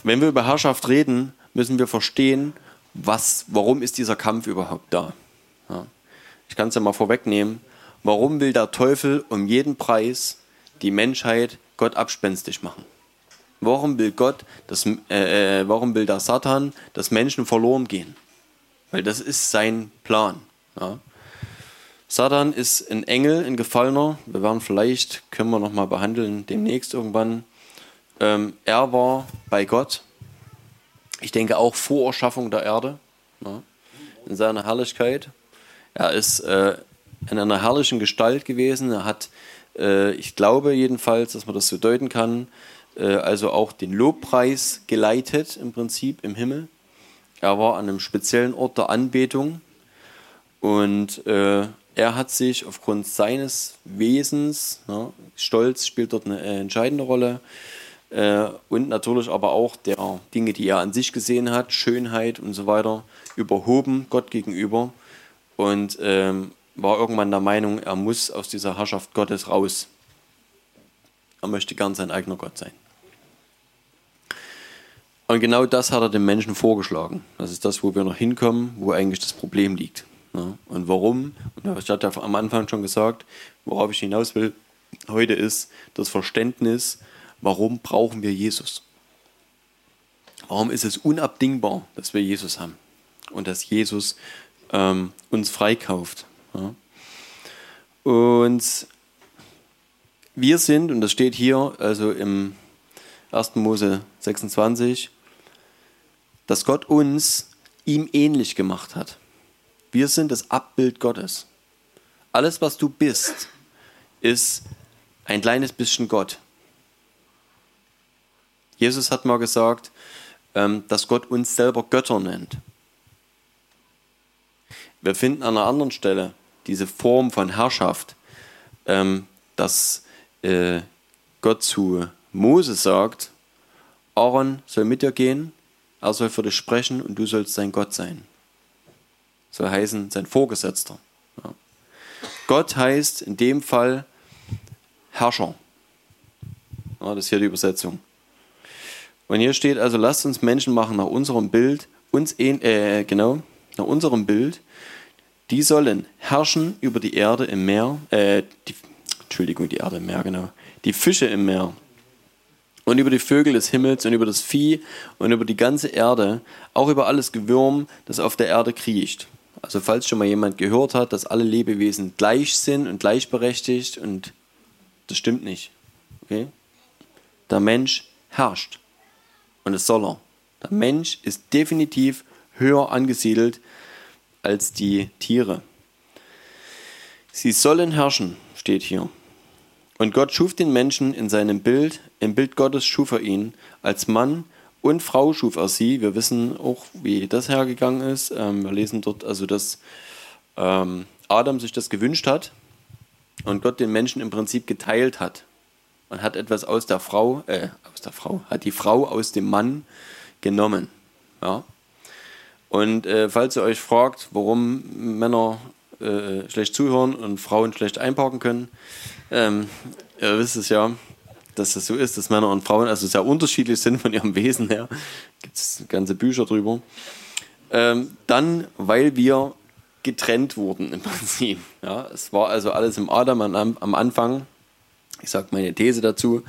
wenn wir über Herrschaft reden, müssen wir verstehen, was, warum ist dieser Kampf überhaupt da. Ja. Ich kann es ja mal vorwegnehmen. Warum will der Teufel um jeden Preis die Menschheit Gott abspenstig machen? Warum will Gott, dass, äh, äh, warum will der Satan, dass Menschen verloren gehen? Weil das ist sein Plan. Ja. Satan ist ein Engel, ein Gefallener. Wir werden vielleicht, können wir noch mal behandeln, demnächst irgendwann. Ähm, er war bei Gott. Ich denke auch vor Erschaffung der Erde. Ja, in seiner Herrlichkeit. Er ist äh, in einer herrlichen Gestalt gewesen. Er hat, äh, ich glaube jedenfalls, dass man das so deuten kann, äh, also auch den Lobpreis geleitet im Prinzip im Himmel. Er war an einem speziellen Ort der Anbetung und äh, er hat sich aufgrund seines Wesens, ne, Stolz spielt dort eine äh, entscheidende Rolle, äh, und natürlich aber auch der Dinge, die er an sich gesehen hat, Schönheit und so weiter, überhoben Gott gegenüber und ähm, war irgendwann der Meinung, er muss aus dieser Herrschaft Gottes raus. Er möchte gern sein eigener Gott sein. Und genau das hat er den Menschen vorgeschlagen. Das ist das, wo wir noch hinkommen, wo eigentlich das Problem liegt. Ja, und warum? Und ich hatte am Anfang schon gesagt, worauf ich hinaus will, heute ist das Verständnis, warum brauchen wir Jesus? Warum ist es unabdingbar, dass wir Jesus haben und dass Jesus ähm, uns freikauft? Ja? Und wir sind, und das steht hier, also im 1. Mose 26, dass Gott uns ihm ähnlich gemacht hat. Wir sind das Abbild Gottes. Alles, was du bist, ist ein kleines bisschen Gott. Jesus hat mal gesagt, ähm, dass Gott uns selber Götter nennt. Wir finden an einer anderen Stelle diese Form von Herrschaft, ähm, dass äh, Gott zu Mose sagt, Aaron soll mit dir gehen, er soll für dich sprechen und du sollst sein Gott sein soll heißen sein Vorgesetzter. Ja. Gott heißt in dem Fall Herrscher. Ja, das ist hier die Übersetzung. Und hier steht also, lasst uns Menschen machen nach unserem Bild, uns äh, genau, nach unserem Bild. Die sollen herrschen über die Erde im Meer, äh, die, Entschuldigung, die Erde im Meer, genau, die Fische im Meer und über die Vögel des Himmels und über das Vieh und über die ganze Erde, auch über alles Gewürm, das auf der Erde kriecht. Also falls schon mal jemand gehört hat, dass alle Lebewesen gleich sind und gleichberechtigt und das stimmt nicht. Okay? Der Mensch herrscht und es soll er. Der Mensch ist definitiv höher angesiedelt als die Tiere. Sie sollen herrschen, steht hier. Und Gott schuf den Menschen in seinem Bild, im Bild Gottes schuf er ihn, als Mann und Frau schuf er sie. Wir wissen auch, wie das hergegangen ist. Ähm, wir lesen dort also, dass ähm, Adam sich das gewünscht hat und Gott den Menschen im Prinzip geteilt hat. Man hat etwas aus der Frau, äh, aus der Frau, hat die Frau aus dem Mann genommen. Ja. Und äh, falls ihr euch fragt, warum Männer äh, schlecht zuhören und Frauen schlecht einparken können, ähm, ihr wisst es ja, dass das so ist, dass Männer und Frauen also sehr unterschiedlich sind von ihrem Wesen her. Gibt es ganze Bücher drüber. Ähm, dann, weil wir getrennt wurden im Prinzip. Ja, es war also alles im Adam am, am Anfang. Ich sage meine These dazu.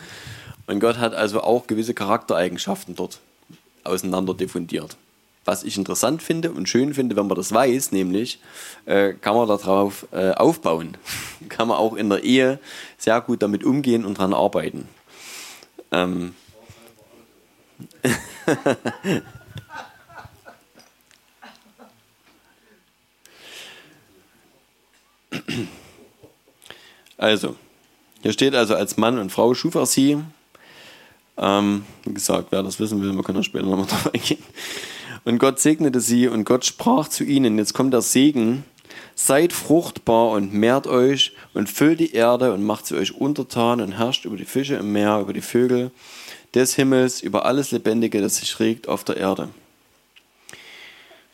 Und Gott hat also auch gewisse Charaktereigenschaften dort auseinander diffundiert. Was ich interessant finde und schön finde, wenn man das weiß, nämlich äh, kann man darauf äh, aufbauen. kann man auch in der Ehe sehr gut damit umgehen und daran arbeiten. Ähm. also, hier steht also als Mann und Frau schuf er sie. Ähm, wie gesagt, wer das wissen will, man kann da später nochmal drauf eingehen. Und Gott segnete sie und Gott sprach zu ihnen, jetzt kommt der Segen, Seid fruchtbar und mehrt euch und füllt die Erde und macht sie euch untertan und herrscht über die Fische im Meer, über die Vögel des Himmels, über alles Lebendige, das sich regt auf der Erde.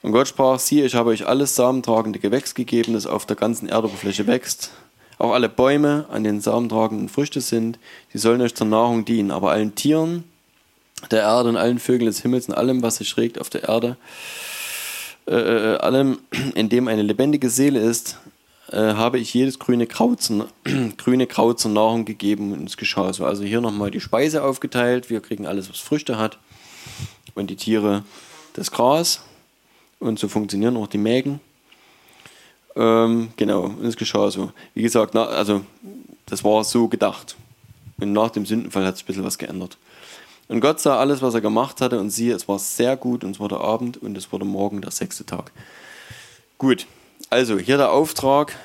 Und Gott sprach, siehe, ich habe euch alles samentragende Gewächs gegeben, das auf der ganzen Erdoberfläche wächst. Auch alle Bäume, an denen samentragenden Früchte sind, die sollen euch zur Nahrung dienen. Aber allen Tieren der Erde und allen Vögeln des Himmels und allem, was sich regt auf der Erde, äh, äh, allem, in dem eine lebendige Seele ist, äh, habe ich jedes grüne Kraut, zur, grüne Kraut zur Nahrung gegeben und es geschah so. Also hier nochmal die Speise aufgeteilt. Wir kriegen alles, was Früchte hat. Und die Tiere das Gras. Und so funktionieren auch die Mägen. Ähm, genau, und es geschah so. Wie gesagt, na, also das war so gedacht. Und nach dem Sündenfall hat sich ein bisschen was geändert. Und Gott sah alles, was er gemacht hatte, und siehe, es war sehr gut, und es war der Abend, und es wurde morgen der sechste Tag. Gut, also hier der Auftrag,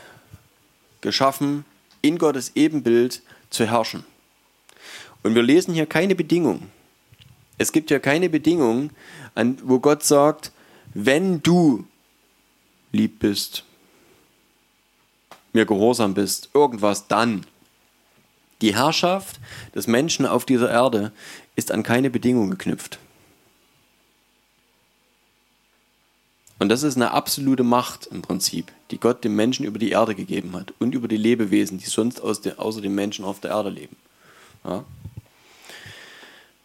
geschaffen, in Gottes Ebenbild zu herrschen. Und wir lesen hier keine Bedingung. Es gibt ja keine Bedingung, wo Gott sagt, wenn du lieb bist, mir gehorsam bist, irgendwas dann. Die Herrschaft des Menschen auf dieser Erde ist an keine Bedingung geknüpft. Und das ist eine absolute Macht im Prinzip, die Gott dem Menschen über die Erde gegeben hat und über die Lebewesen, die sonst der, außer den Menschen auf der Erde leben. Ja.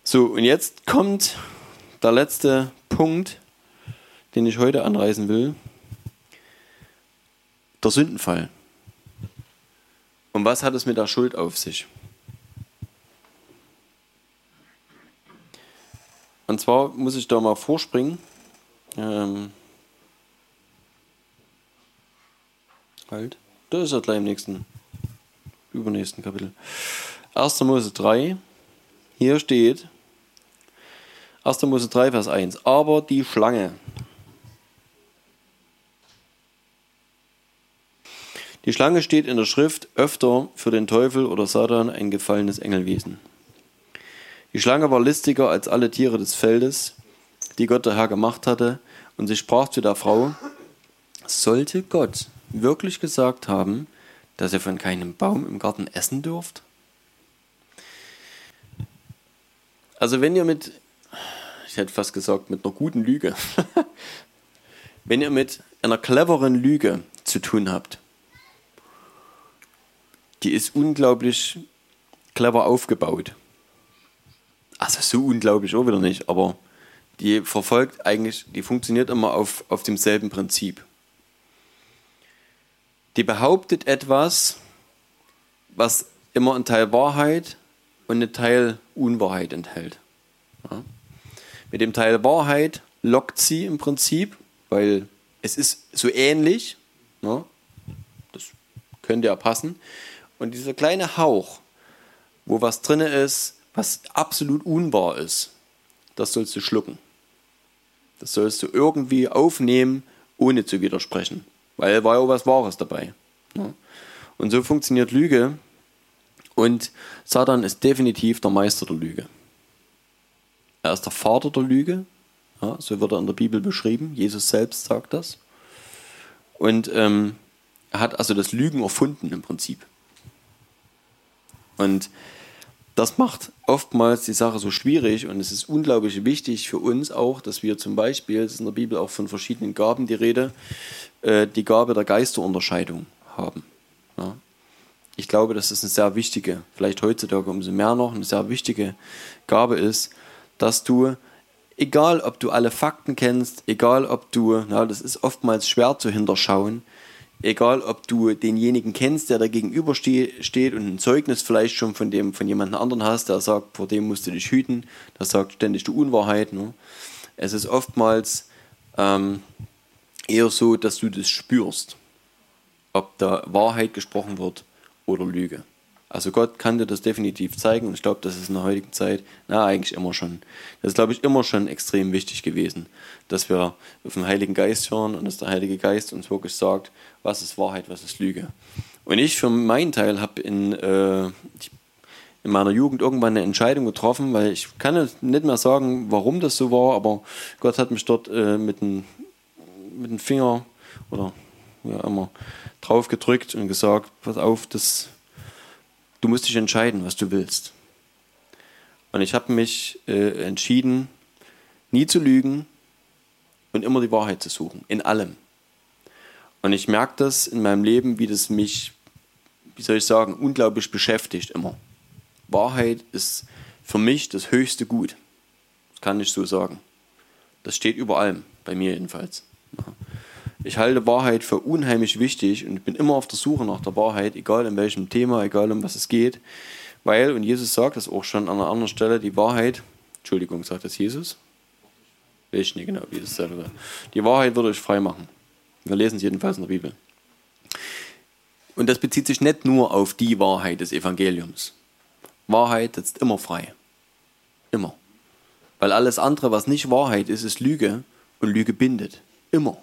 So, und jetzt kommt der letzte Punkt, den ich heute anreißen will. Der Sündenfall. Und was hat es mit der Schuld auf sich? Und zwar muss ich da mal vorspringen. Ähm, halt. Da ist er gleich im nächsten, übernächsten Kapitel. 1. Mose 3. Hier steht 1. Mose 3, Vers 1. Aber die Schlange. Die Schlange steht in der Schrift öfter für den Teufel oder Satan ein gefallenes Engelwesen. Die Schlange war listiger als alle Tiere des Feldes, die Gott der Herr gemacht hatte, und sie sprach zu der Frau, sollte Gott wirklich gesagt haben, dass ihr von keinem Baum im Garten essen dürft? Also wenn ihr mit, ich hätte fast gesagt, mit einer guten Lüge, wenn ihr mit einer cleveren Lüge zu tun habt, die ist unglaublich clever aufgebaut. Also so unglaublich auch wieder nicht, aber die verfolgt eigentlich, die funktioniert immer auf, auf demselben Prinzip die behauptet etwas, was immer einen Teil Wahrheit und einen Teil Unwahrheit enthält. Ja. Mit dem Teil Wahrheit lockt sie im Prinzip, weil es ist so ähnlich, ja, das könnte ja passen. Und dieser kleine Hauch, wo was drin ist, was absolut unwahr ist, das sollst du schlucken. Das sollst du irgendwie aufnehmen, ohne zu widersprechen. Weil war ja auch was Wahres dabei. Ja. Und so funktioniert Lüge. Und Satan ist definitiv der Meister der Lüge. Er ist der Vater der Lüge. Ja, so wird er in der Bibel beschrieben. Jesus selbst sagt das. Und ähm, er hat also das Lügen erfunden im Prinzip. Und das macht oftmals die Sache so schwierig und es ist unglaublich wichtig für uns auch, dass wir zum Beispiel, es ist in der Bibel auch von verschiedenen Gaben die Rede, äh, die Gabe der Geisterunterscheidung haben. Ich glaube, dass es eine sehr wichtige, vielleicht heutzutage umso mehr noch, eine sehr wichtige Gabe ist, dass du, egal ob du alle Fakten kennst, egal ob du, na, das ist oftmals schwer zu hinterschauen, egal ob du denjenigen kennst, der da gegenüber steht und ein Zeugnis vielleicht schon von dem von jemand anderen hast, der sagt, vor dem musst du dich hüten, der sagt ständig die Unwahrheit. Ne? Es ist oftmals ähm, eher so, dass du das spürst, ob da Wahrheit gesprochen wird oder Lüge. Also Gott kann dir das definitiv zeigen und ich glaube, das ist in der heutigen Zeit, na eigentlich immer schon, das ist glaube ich immer schon extrem wichtig gewesen, dass wir auf den Heiligen Geist hören und dass der Heilige Geist uns wirklich sagt, was ist Wahrheit, was ist Lüge. Und ich für meinen Teil habe in, äh, in meiner Jugend irgendwann eine Entscheidung getroffen, weil ich kann nicht mehr sagen, warum das so war, aber Gott hat mich dort äh, mit dem mit dem Finger oder ja immer drauf gedrückt und gesagt, pass auf, das, du musst dich entscheiden, was du willst. Und ich habe mich äh, entschieden, nie zu lügen und immer die Wahrheit zu suchen, in allem. Und ich merke das in meinem Leben, wie das mich, wie soll ich sagen, unglaublich beschäftigt immer. Wahrheit ist für mich das höchste Gut. Das kann ich so sagen. Das steht über allem, bei mir jedenfalls. Ich halte Wahrheit für unheimlich wichtig und bin immer auf der Suche nach der Wahrheit, egal in welchem Thema, egal um was es geht. Weil, und Jesus sagt das auch schon an einer anderen Stelle, die Wahrheit, Entschuldigung, sagt das Jesus? Ich nicht genau, wie das selber. Die Wahrheit würde euch frei machen. Wir lesen es jedenfalls in der Bibel. Und das bezieht sich nicht nur auf die Wahrheit des Evangeliums. Wahrheit setzt immer frei. Immer. Weil alles andere, was nicht Wahrheit ist, ist Lüge und Lüge bindet. Immer.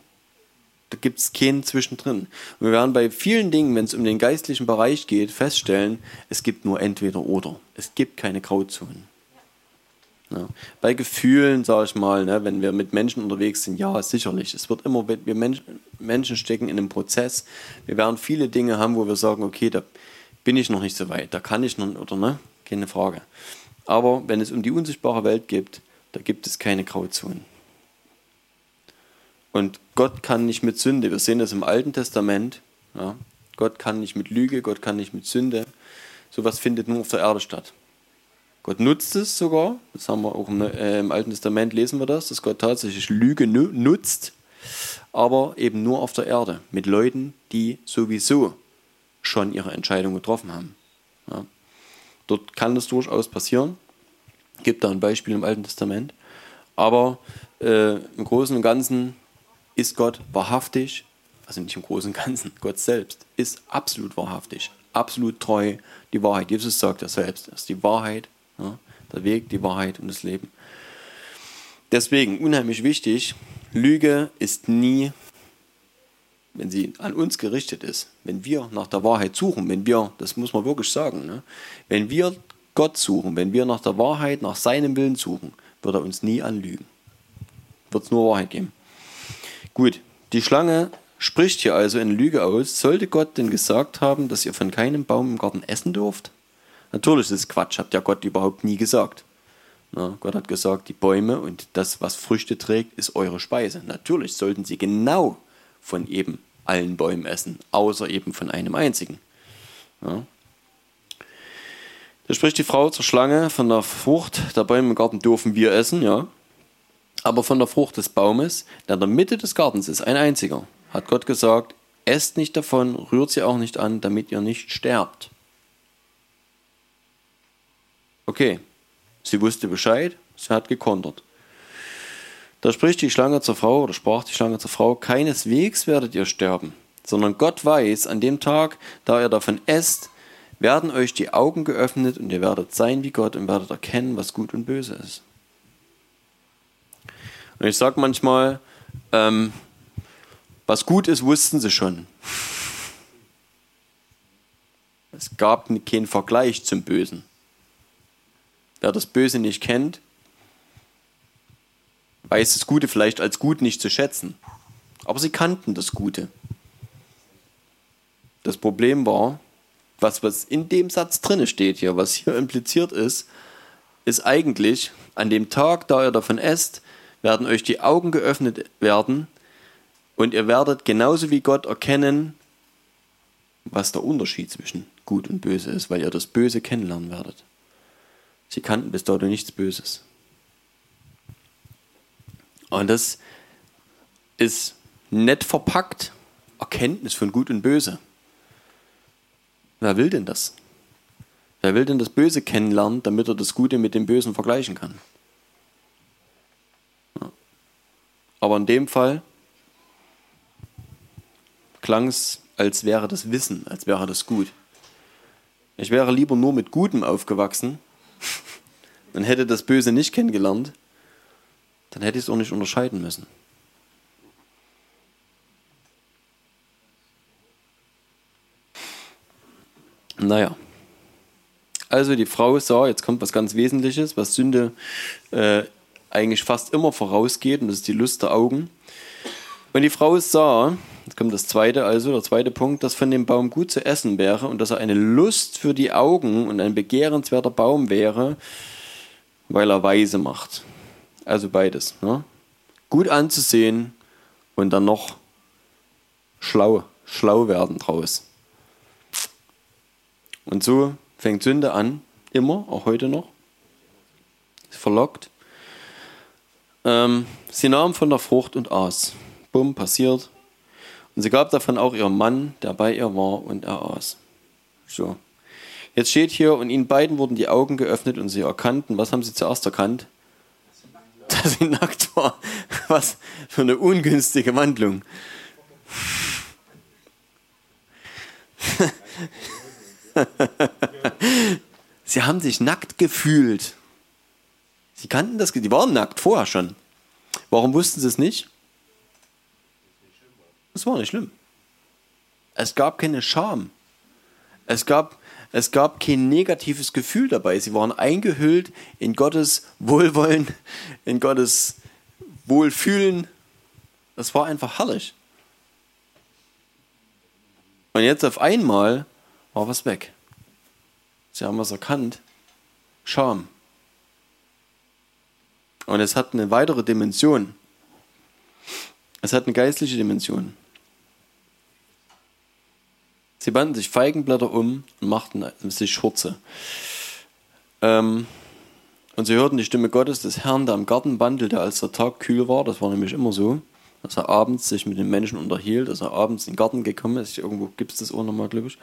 Da gibt es keinen zwischendrin. Und wir werden bei vielen Dingen, wenn es um den geistlichen Bereich geht, feststellen, es gibt nur entweder oder. Es gibt keine Grauzonen. Ja. Bei Gefühlen, sage ich mal, ne, wenn wir mit Menschen unterwegs sind, ja, sicherlich. Es wird immer, wir Menschen, Menschen stecken in einem Prozess, wir werden viele Dinge haben, wo wir sagen, okay, da bin ich noch nicht so weit, da kann ich noch, oder ne, keine Frage. Aber wenn es um die unsichtbare Welt geht, da gibt es keine Grauzonen. Und Gott kann nicht mit Sünde, wir sehen das im Alten Testament, ja, Gott kann nicht mit Lüge, Gott kann nicht mit Sünde. Sowas findet nur auf der Erde statt. Gott nutzt es sogar, das haben wir auch im, äh, im Alten Testament lesen wir das, dass Gott tatsächlich Lüge nu nutzt, aber eben nur auf der Erde, mit Leuten, die sowieso schon ihre Entscheidung getroffen haben. Ja. Dort kann das durchaus passieren. Gibt da ein Beispiel im Alten Testament. Aber äh, im Großen und Ganzen ist Gott wahrhaftig, also nicht im Großen und Ganzen, Gott selbst ist absolut wahrhaftig, absolut treu, die Wahrheit. Jesus sagt ja selbst, das ist die Wahrheit ja, der Weg, die Wahrheit und das Leben. Deswegen unheimlich wichtig, Lüge ist nie, wenn sie an uns gerichtet ist, wenn wir nach der Wahrheit suchen, wenn wir, das muss man wirklich sagen, ne, wenn wir Gott suchen, wenn wir nach der Wahrheit, nach seinem Willen suchen, wird er uns nie anlügen. Wird es nur Wahrheit geben. Gut, die Schlange spricht hier also eine Lüge aus. Sollte Gott denn gesagt haben, dass ihr von keinem Baum im Garten essen dürft? Natürlich ist es Quatsch, hat ja Gott überhaupt nie gesagt. Na, Gott hat gesagt, die Bäume und das, was Früchte trägt, ist eure Speise. Natürlich sollten sie genau von eben allen Bäumen essen, außer eben von einem einzigen. Ja. Da spricht die Frau zur Schlange von der Frucht der Bäume im Garten dürfen wir essen, ja. Aber von der Frucht des Baumes, der in der Mitte des Gartens ist, ein einziger, hat Gott gesagt, esst nicht davon, rührt sie auch nicht an, damit ihr nicht sterbt. Okay, sie wusste Bescheid, sie hat gekontert. Da spricht die Schlange zur Frau oder sprach die Schlange zur Frau, keineswegs werdet ihr sterben, sondern Gott weiß, an dem Tag, da ihr davon esst, werden euch die Augen geöffnet und ihr werdet sein wie Gott und werdet erkennen, was gut und böse ist. Und ich sage manchmal, ähm, was gut ist, wussten sie schon. Es gab keinen Vergleich zum Bösen. Wer das Böse nicht kennt, weiß das Gute vielleicht als gut nicht zu schätzen. Aber sie kannten das Gute. Das Problem war, was, was in dem Satz drinne steht hier, was hier impliziert ist, ist eigentlich, an dem Tag, da ihr davon esst, werden euch die Augen geöffnet werden und ihr werdet genauso wie Gott erkennen, was der Unterschied zwischen gut und böse ist, weil ihr das Böse kennenlernen werdet. Sie kannten bis dato nichts Böses. Und das ist nett verpackt, Erkenntnis von Gut und Böse. Wer will denn das? Wer will denn das Böse kennenlernen, damit er das Gute mit dem Bösen vergleichen kann? Aber in dem Fall klang es, als wäre das Wissen, als wäre das gut. Ich wäre lieber nur mit Gutem aufgewachsen, und hätte das Böse nicht kennengelernt, dann hätte ich es auch nicht unterscheiden müssen. Naja. Also die Frau sah, jetzt kommt was ganz Wesentliches, was Sünde äh, eigentlich fast immer vorausgeht, und das ist die Lust der Augen. Und die Frau sah, jetzt kommt das zweite, also der zweite Punkt, dass von dem Baum gut zu essen wäre und dass er eine Lust für die Augen und ein begehrenswerter Baum wäre, weil er weise macht. Also beides. Ne? Gut anzusehen und dann noch schlau, schlau werden draus. Und so fängt Sünde an, immer, auch heute noch. Verlockt. Ähm, sie nahm von der Frucht und aß. Bumm, passiert. Und sie gab davon auch ihrem Mann, der bei ihr war, und er aß. So. Jetzt steht hier, und ihnen beiden wurden die Augen geöffnet und sie erkannten, was haben sie zuerst erkannt? Dass sie nackt war. Was für eine ungünstige Wandlung. sie haben sich nackt gefühlt. Sie kannten das, die waren nackt vorher schon. Warum wussten sie es nicht? Es war nicht schlimm. Es gab keine Scham. Es gab Es gab kein negatives Gefühl dabei. Sie waren eingehüllt in Gottes Wohlwollen, in Gottes Wohlfühlen. Das war einfach herrlich. Und jetzt auf einmal war was weg. Sie haben was erkannt. Scham. Und es hat eine weitere Dimension. Es hat eine geistliche Dimension. Sie banden sich Feigenblätter um und machten sich Schurze. Ähm, und sie hörten die Stimme Gottes des Herrn, der am Garten wandelte, als der Tag kühl war. Das war nämlich immer so, dass er abends sich mit den Menschen unterhielt, dass er abends in den Garten gekommen ist. Irgendwo gibt es das auch nochmal, glaube ich.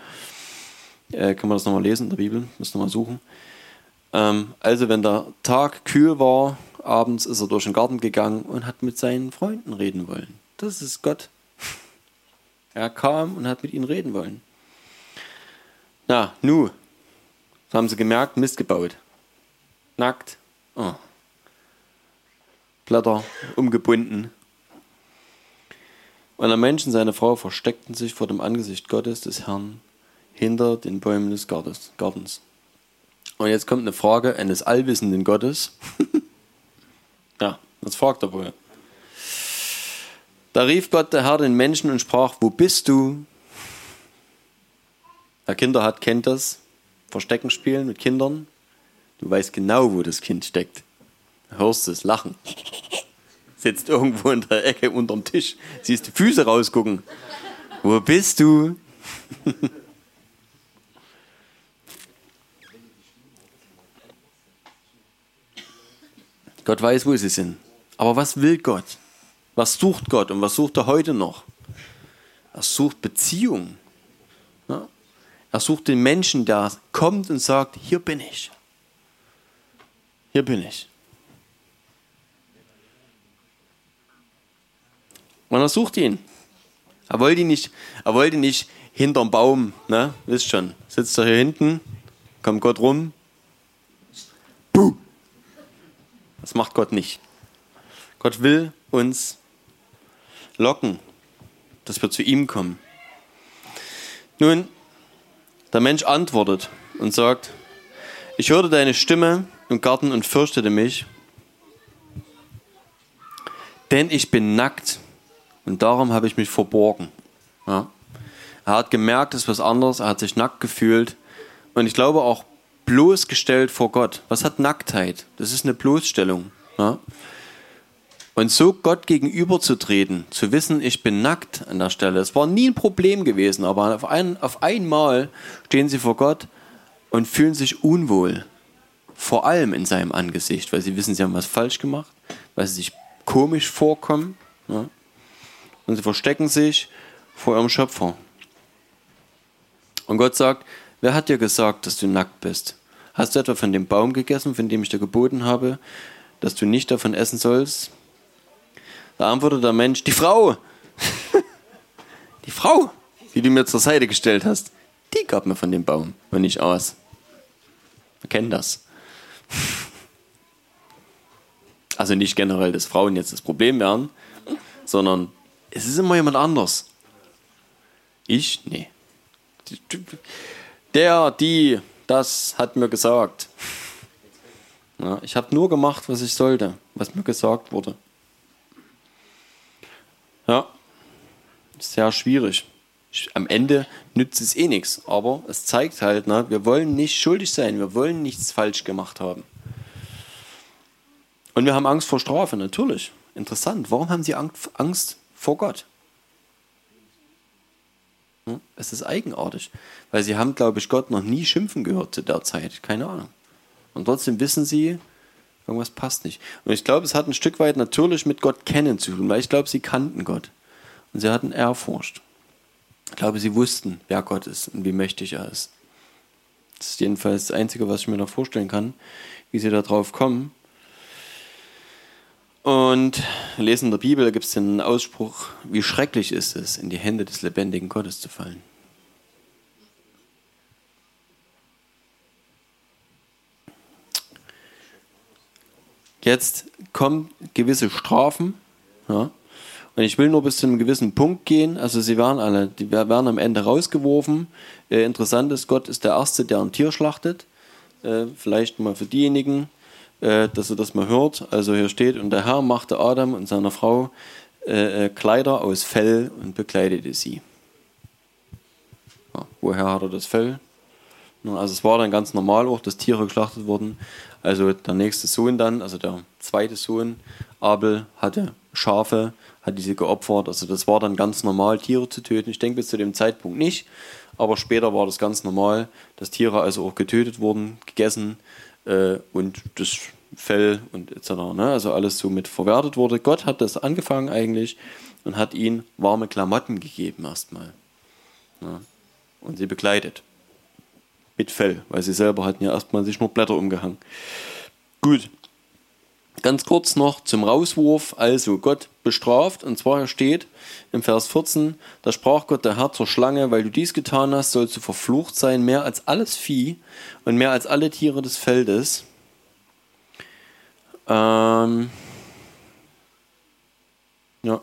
Äh, kann man das nochmal lesen in der Bibel? Müssen wir mal suchen. Ähm, also, wenn der Tag kühl war, abends ist er durch den Garten gegangen und hat mit seinen Freunden reden wollen. Das ist Gott. Er kam und hat mit ihnen reden wollen. Na, nu, haben sie gemerkt, Mist gebaut. Nackt. Oh. Blätter umgebunden. Und der Mensch und seine Frau versteckten sich vor dem Angesicht Gottes des Herrn hinter den Bäumen des Gartens. Und jetzt kommt eine Frage eines allwissenden Gottes. ja, was fragt er wohl? Da rief Gott der Herr den Menschen und sprach, wo bist du? Wer Kinder hat, kennt das. Verstecken spielen mit Kindern. Du weißt genau, wo das Kind steckt. Du hörst es lachen. Sitzt irgendwo in der Ecke unterm Tisch. Siehst die Füße rausgucken. Wo bist du? Gott weiß, wo sie sind. Aber was will Gott? Was sucht Gott und was sucht er heute noch? Er sucht Beziehung. Er sucht den Menschen, der kommt und sagt, hier bin ich. Hier bin ich. Und er sucht ihn. Er wollte ihn nicht, er wollte nicht hinterm Baum, ne? Wisst schon, sitzt er hier hinten, kommt Gott rum. Puh. Das macht Gott nicht. Gott will uns locken, dass wir zu ihm kommen. Nun, der Mensch antwortet und sagt, ich hörte deine Stimme im Garten und fürchtete mich, denn ich bin nackt und darum habe ich mich verborgen. Ja. Er hat gemerkt, es ist was anderes, er hat sich nackt gefühlt und ich glaube auch bloßgestellt vor Gott. Was hat Nacktheit? Das ist eine Bloßstellung. Ja. Und so Gott gegenüberzutreten, zu wissen, ich bin nackt an der Stelle, es war nie ein Problem gewesen, aber auf, ein, auf einmal stehen sie vor Gott und fühlen sich unwohl. Vor allem in seinem Angesicht, weil sie wissen, sie haben was falsch gemacht, weil sie sich komisch vorkommen. Ja? Und sie verstecken sich vor ihrem Schöpfer. Und Gott sagt, wer hat dir gesagt, dass du nackt bist? Hast du etwa von dem Baum gegessen, von dem ich dir geboten habe, dass du nicht davon essen sollst? Da antwortet der Mensch, die Frau, die Frau, die du mir zur Seite gestellt hast, die gab mir von dem Baum und nicht aus. Wir kennen das. Also nicht generell, dass Frauen jetzt das Problem wären, sondern es ist immer jemand anders. Ich? Nee. Der, die, das hat mir gesagt. Ja, ich habe nur gemacht, was ich sollte, was mir gesagt wurde. Ja, sehr schwierig. Am Ende nützt es eh nichts, aber es zeigt halt, ne, wir wollen nicht schuldig sein, wir wollen nichts falsch gemacht haben. Und wir haben Angst vor Strafe, natürlich. Interessant. Warum haben sie Angst vor Gott? Hm? Es ist eigenartig, weil sie haben, glaube ich, Gott noch nie schimpfen gehört zu der Zeit. Keine Ahnung. Und trotzdem wissen sie, Irgendwas passt nicht. Und ich glaube, es hat ein Stück weit natürlich mit Gott kennen zu tun, weil ich glaube, sie kannten Gott. Und sie hatten erforscht. Ich glaube, sie wussten, wer Gott ist und wie mächtig er ist. Das ist jedenfalls das Einzige, was ich mir noch vorstellen kann, wie sie da drauf kommen. Und lesen in der Bibel gibt es den Ausspruch, wie schrecklich ist es, in die Hände des lebendigen Gottes zu fallen. Jetzt kommen gewisse Strafen. Ja, Und ich will nur bis zu einem gewissen Punkt gehen. Also sie werden alle, die werden am Ende rausgeworfen. Äh, interessant ist, Gott ist der Erste, der ein Tier schlachtet. Äh, vielleicht mal für diejenigen, äh, dass ihr das mal hört. Also hier steht, und der Herr machte Adam und seiner Frau äh, äh, Kleider aus Fell und bekleidete sie. Ja, woher hat er das Fell? Also es war dann ganz normal auch, dass Tiere geschlachtet wurden. Also der nächste Sohn dann, also der zweite Sohn, Abel, hatte Schafe, hat diese geopfert. Also das war dann ganz normal, Tiere zu töten. Ich denke bis zu dem Zeitpunkt nicht, aber später war das ganz normal, dass Tiere also auch getötet wurden, gegessen äh, und das Fell und etc. Ne? Also alles so mit verwertet wurde. Gott hat das angefangen eigentlich und hat ihnen warme Klamotten gegeben erstmal. Ja. Und sie begleitet. Mit Fell, weil sie selber hatten ja erstmal sich nur Blätter umgehangen. Gut. Ganz kurz noch zum Rauswurf. Also Gott bestraft, und zwar steht im Vers 14, da sprach Gott der Herr zur Schlange, weil du dies getan hast, sollst du verflucht sein, mehr als alles Vieh und mehr als alle Tiere des Feldes. Ähm, ja.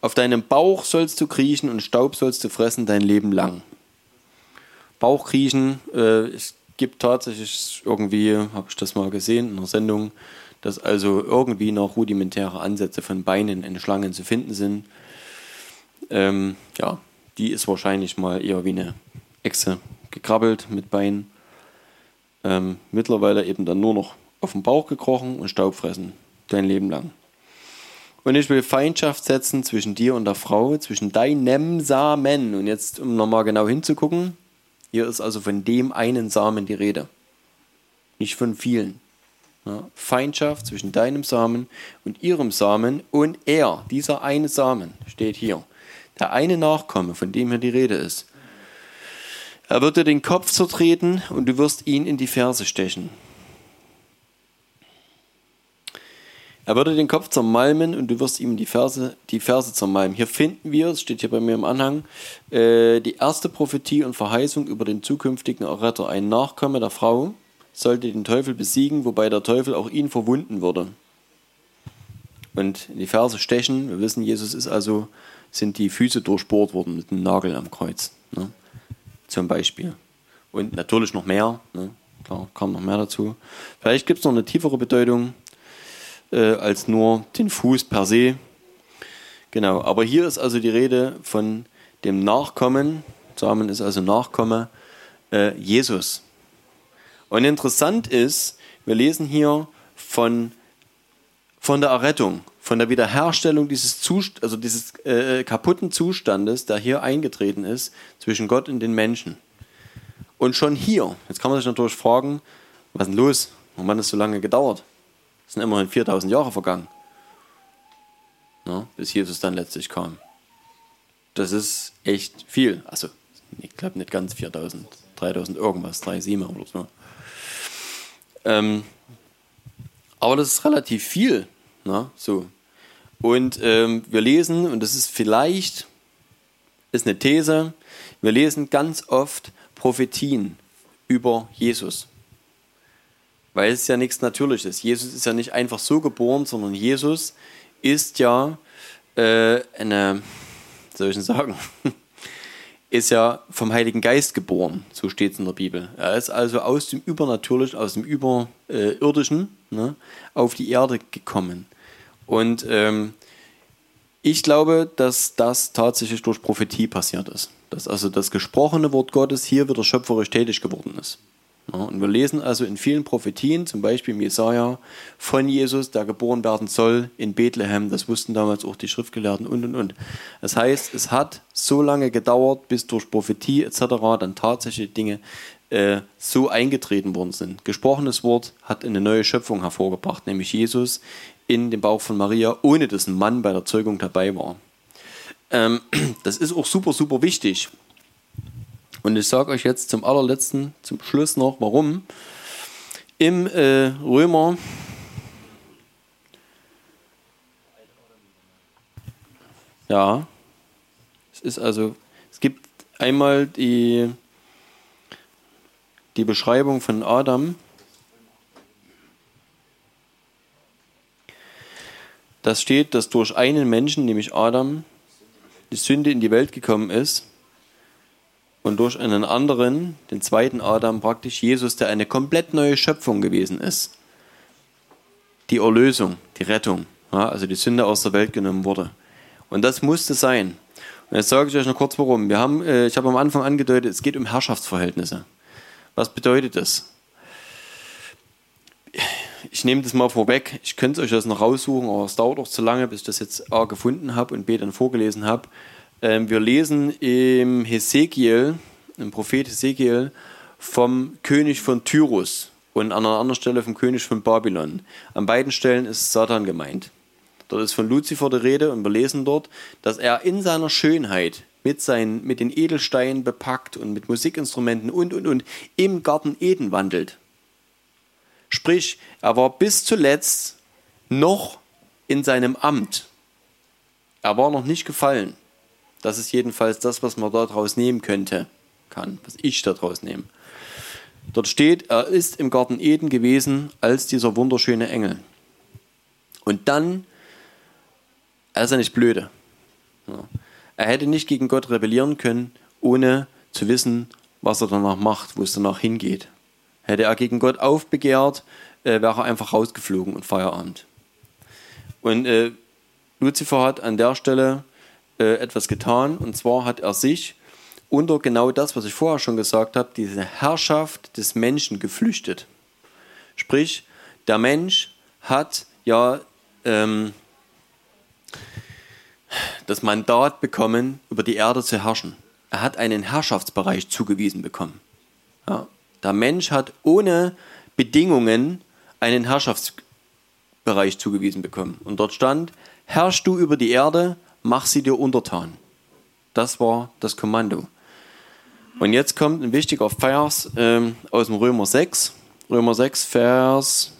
Auf deinem Bauch sollst du kriechen und Staub sollst du fressen dein Leben lang. Bauchkriechen, äh, es gibt tatsächlich irgendwie, habe ich das mal gesehen in einer Sendung, dass also irgendwie noch rudimentäre Ansätze von Beinen in Schlangen zu finden sind. Ähm, ja, die ist wahrscheinlich mal eher wie eine Echse gekrabbelt mit Beinen. Ähm, mittlerweile eben dann nur noch auf den Bauch gekrochen und Staub fressen. Dein Leben lang. Und ich will Feindschaft setzen zwischen dir und der Frau, zwischen deinem Samen. Und jetzt, um nochmal genau hinzugucken, hier ist also von dem einen Samen die Rede. Nicht von vielen. Ja, Feindschaft zwischen deinem Samen und ihrem Samen und er, dieser eine Samen, steht hier. Der eine Nachkomme, von dem hier die Rede ist. Er wird dir den Kopf zertreten und du wirst ihn in die Ferse stechen. Er würde den Kopf zermalmen und du wirst ihm die Verse, die Verse zermalmen. Hier finden wir, es steht hier bei mir im Anhang, äh, die erste Prophetie und Verheißung über den zukünftigen Erretter. Ein Nachkomme der Frau sollte den Teufel besiegen, wobei der Teufel auch ihn verwunden würde. Und in die Verse stechen, wir wissen, Jesus ist also, sind die Füße durchbohrt worden mit einem Nagel am Kreuz. Ne? Zum Beispiel. Und natürlich noch mehr, ne? klar, kam noch mehr dazu. Vielleicht gibt es noch eine tiefere Bedeutung äh, als nur den Fuß per se. Genau, aber hier ist also die Rede von dem Nachkommen, Samen ist also Nachkomme, äh, Jesus. Und interessant ist, wir lesen hier von, von der Errettung, von der Wiederherstellung dieses, Zust also dieses äh, kaputten Zustandes, der hier eingetreten ist zwischen Gott und den Menschen. Und schon hier, jetzt kann man sich natürlich fragen, was ist denn los? Warum hat es so lange gedauert? Es sind immerhin 4000 Jahre vergangen, ne, bis Jesus dann letztlich kam. Das ist echt viel. Also, ich glaube nicht ganz 4000, 3000 irgendwas, 3,7 oder so. Ähm, aber das ist relativ viel. Ne, so. Und ähm, wir lesen, und das ist vielleicht, ist eine These, wir lesen ganz oft Prophetien über Jesus. Weil es ja nichts Natürliches. Jesus ist ja nicht einfach so geboren, sondern Jesus ist ja äh, eine, soll ich denn sagen, ist ja vom Heiligen Geist geboren, so steht es in der Bibel. Er ist also aus dem Übernatürlichen, aus dem Überirdischen ne, auf die Erde gekommen. Und ähm, ich glaube, dass das tatsächlich durch Prophetie passiert ist. Dass also das gesprochene Wort Gottes hier wieder schöpferisch tätig geworden ist. Und wir lesen also in vielen Prophetien, zum Beispiel im Jesaja, von Jesus, der geboren werden soll in Bethlehem. Das wussten damals auch die Schriftgelehrten und und und. Das heißt, es hat so lange gedauert, bis durch Prophetie etc. dann tatsächlich Dinge äh, so eingetreten worden sind. Gesprochenes Wort hat eine neue Schöpfung hervorgebracht, nämlich Jesus in dem Bauch von Maria, ohne dass ein Mann bei der Zeugung dabei war. Ähm, das ist auch super, super wichtig. Und ich sage euch jetzt zum allerletzten, zum Schluss noch, warum. Im äh, Römer Ja, es ist also, es gibt einmal die, die Beschreibung von Adam. Das steht, dass durch einen Menschen, nämlich Adam, die Sünde in die Welt gekommen ist und durch einen anderen, den zweiten Adam, praktisch Jesus, der eine komplett neue Schöpfung gewesen ist, die Erlösung, die Rettung, ja, also die Sünde aus der Welt genommen wurde. Und das musste sein. Und jetzt sage ich euch noch kurz warum. Wir haben, äh, ich habe am Anfang angedeutet, es geht um Herrschaftsverhältnisse. Was bedeutet das? Ich nehme das mal vorweg. Ich könnte euch das noch raussuchen, aber es dauert auch zu lange, bis ich das jetzt A gefunden habe und B dann vorgelesen habe. Ähm, wir lesen im Hesekiel, im Prophet Hesekiel, vom König von Tyrus und an einer anderen Stelle vom König von Babylon. An beiden Stellen ist Satan gemeint. Dort ist von Luzifer die Rede und wir lesen dort, dass er in seiner Schönheit mit, seinen, mit den Edelsteinen bepackt und mit Musikinstrumenten und, und, und im Garten Eden wandelt. Sprich, er war bis zuletzt noch in seinem Amt. Er war noch nicht gefallen. Das ist jedenfalls das, was man daraus nehmen könnte, kann, was ich daraus nehme. Dort steht, er ist im Garten Eden gewesen als dieser wunderschöne Engel. Und dann, er ist ja nicht blöde. Er hätte nicht gegen Gott rebellieren können, ohne zu wissen, was er danach macht, wo es danach hingeht. Hätte er gegen Gott aufbegehrt, äh, wäre er einfach rausgeflogen und Feierabend. Und äh, Luzifer hat an der Stelle äh, etwas getan, und zwar hat er sich unter genau das, was ich vorher schon gesagt habe, diese Herrschaft des Menschen geflüchtet. Sprich, der Mensch hat ja ähm, das Mandat bekommen, über die Erde zu herrschen. Er hat einen Herrschaftsbereich zugewiesen bekommen. Ja, der Mensch hat ohne Bedingungen einen Herrschaftsbereich zugewiesen bekommen. Und dort stand, herrsch du über die Erde, mach sie dir untertan. Das war das Kommando. Und jetzt kommt ein wichtiger Vers ähm, aus dem Römer 6. Römer 6, Vers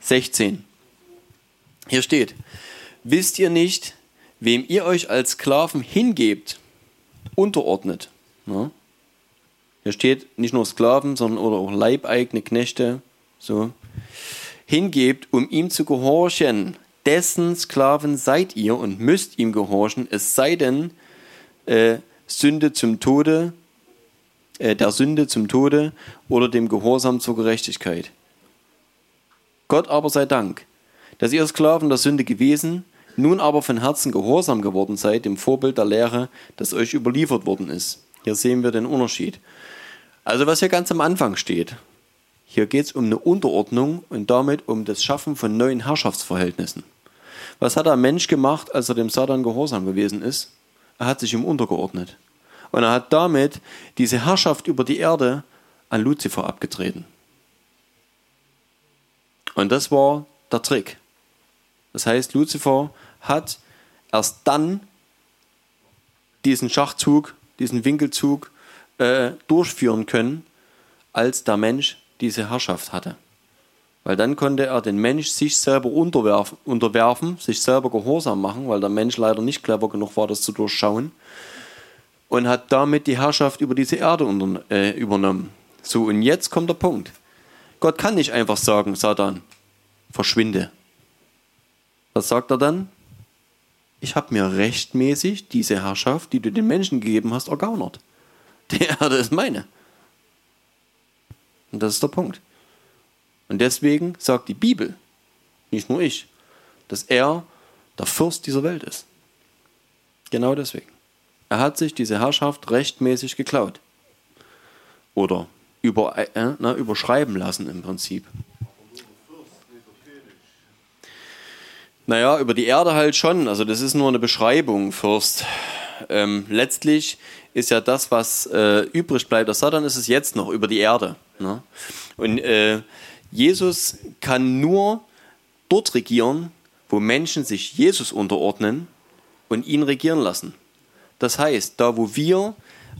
16. Hier steht, wisst ihr nicht, wem ihr euch als Sklaven hingebt, unterordnet? Ja? Hier steht nicht nur Sklaven, sondern oder auch leibeigene Knechte, so hingebt, um ihm zu gehorchen. Dessen Sklaven seid ihr und müsst ihm gehorchen, es sei denn, äh, Sünde zum Tode, äh, der Sünde zum Tode oder dem Gehorsam zur Gerechtigkeit. Gott aber sei Dank, dass ihr Sklaven der Sünde gewesen, nun aber von Herzen gehorsam geworden seid, dem Vorbild der Lehre, das euch überliefert worden ist. Hier sehen wir den Unterschied. Also was hier ganz am Anfang steht, hier geht es um eine Unterordnung und damit um das Schaffen von neuen Herrschaftsverhältnissen. Was hat der Mensch gemacht, als er dem Satan gehorsam gewesen ist? Er hat sich ihm untergeordnet. Und er hat damit diese Herrschaft über die Erde an Luzifer abgetreten. Und das war der Trick. Das heißt, Luzifer hat erst dann diesen Schachzug, diesen Winkelzug äh, durchführen können, als der Mensch diese Herrschaft hatte. Weil dann konnte er den Mensch sich selber unterwerfen, unterwerfen, sich selber gehorsam machen, weil der Mensch leider nicht clever genug war, das zu durchschauen. Und hat damit die Herrschaft über diese Erde unter, äh, übernommen. So, und jetzt kommt der Punkt. Gott kann nicht einfach sagen, Satan, verschwinde. Was sagt er dann? Ich habe mir rechtmäßig diese Herrschaft, die du den Menschen gegeben hast, ergaunert. Die Erde ist meine. Und das ist der Punkt. Und deswegen sagt die Bibel, nicht nur ich, dass er der Fürst dieser Welt ist. Genau deswegen. Er hat sich diese Herrschaft rechtmäßig geklaut. Oder über, äh, na, überschreiben lassen im Prinzip. Naja, über die Erde halt schon. Also das ist nur eine Beschreibung, Fürst. Ähm, letztlich ist ja das, was äh, übrig bleibt. Der Satan ist es jetzt noch über die Erde. Ne? Und äh, Jesus kann nur dort regieren, wo Menschen sich Jesus unterordnen und ihn regieren lassen. Das heißt, da wo wir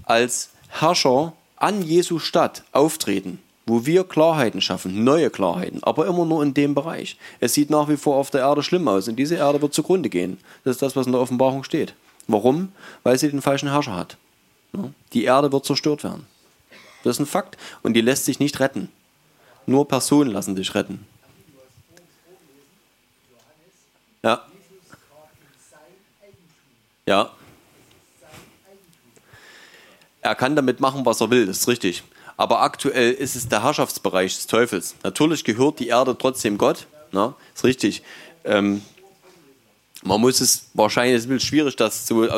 als Herrscher an Jesu Stadt auftreten, wo wir Klarheiten schaffen, neue Klarheiten, aber immer nur in dem Bereich. Es sieht nach wie vor auf der Erde schlimm aus und diese Erde wird zugrunde gehen. Das ist das, was in der Offenbarung steht. Warum? Weil sie den falschen Herrscher hat. Die Erde wird zerstört werden. Das ist ein Fakt und die lässt sich nicht retten. Nur Personen lassen sich retten. Ja. Ja. Er kann damit machen, was er will, das ist richtig. Aber aktuell ist es der Herrschaftsbereich des Teufels. Natürlich gehört die Erde trotzdem Gott, ne? ist richtig. Ähm, man muss es wahrscheinlich, es ist schwierig, das zu